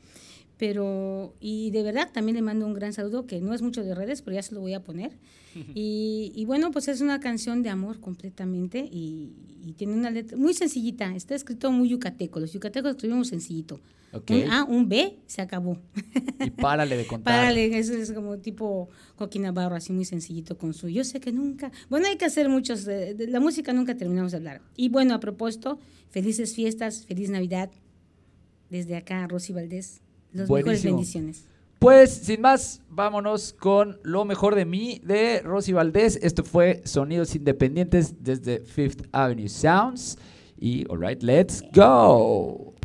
Pero, y de verdad también le mando un gran saludo, que no es mucho de redes, pero ya se lo voy a poner. Y, y bueno, pues es una canción de amor completamente y, tiene una letra muy sencillita, está escrito muy yucateco, los yucatecos escribimos sencillito. Un A, un B, se acabó. Y párale de contar. Párale, eso es como tipo Joaquín Navarro, así muy sencillito con su, yo sé que nunca, bueno, hay que hacer muchos, de, la música nunca terminamos de hablar. Y bueno, a propósito, felices fiestas, feliz Navidad, desde acá, Rosy Valdés. Los mejores bendiciones. Pues sin más, vámonos con lo mejor de mí de Rosy Valdés. Esto fue Sonidos Independientes desde Fifth Avenue Sounds. Y alright, let's go.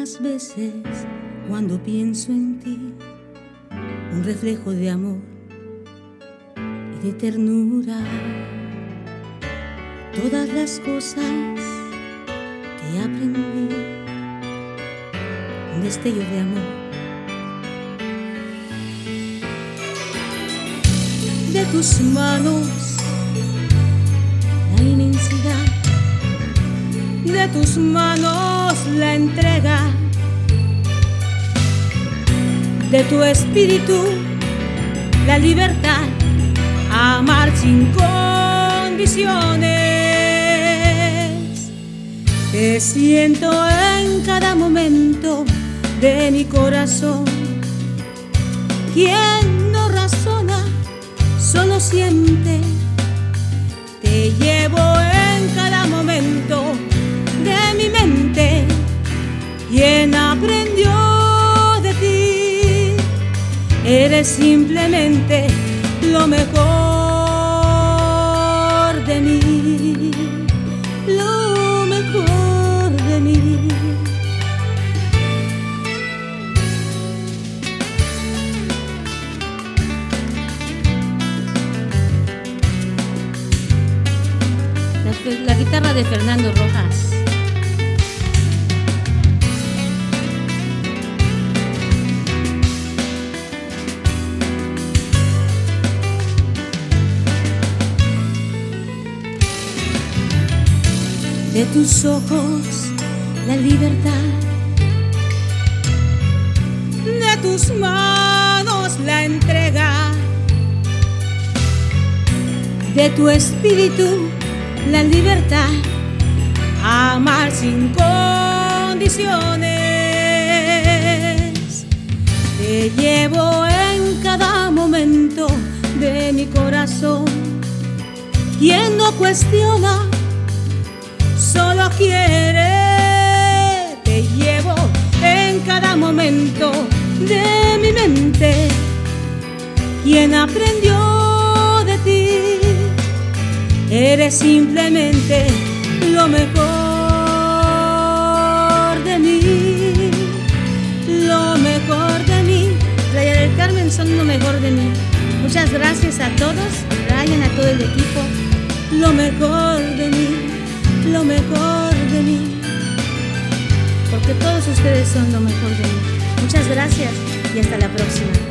Veces cuando pienso en ti, un reflejo de amor y de ternura. Todas las cosas que aprendí, un destello de amor. De tus manos, de tus manos la entrega. De tu espíritu la libertad amar sin condiciones. Te siento en cada momento de mi corazón. Quien no razona solo siente. Te llevo en cada momento. Quien aprendió de ti, eres simplemente lo mejor de mí. Lo mejor de mí. La, guitarra de Fernando Rojas. De tus ojos la libertad, de tus manos la entrega, de tu espíritu la libertad, amar sin condiciones. Te llevo en cada momento de mi corazón. Quien no cuestiona, quiere. Te llevo en cada momento de mi mente. Quien aprendió de ti Eres simplemente lo mejor de mí, lo mejor de mí. Playa del Carmen son lo mejor de mí. Muchas gracias a todos, Ryan, a todo el equipo. Lo mejor de mí, lo mejor Porque todos ustedes son lo mejor de mí. Muchas gracias y hasta la próxima.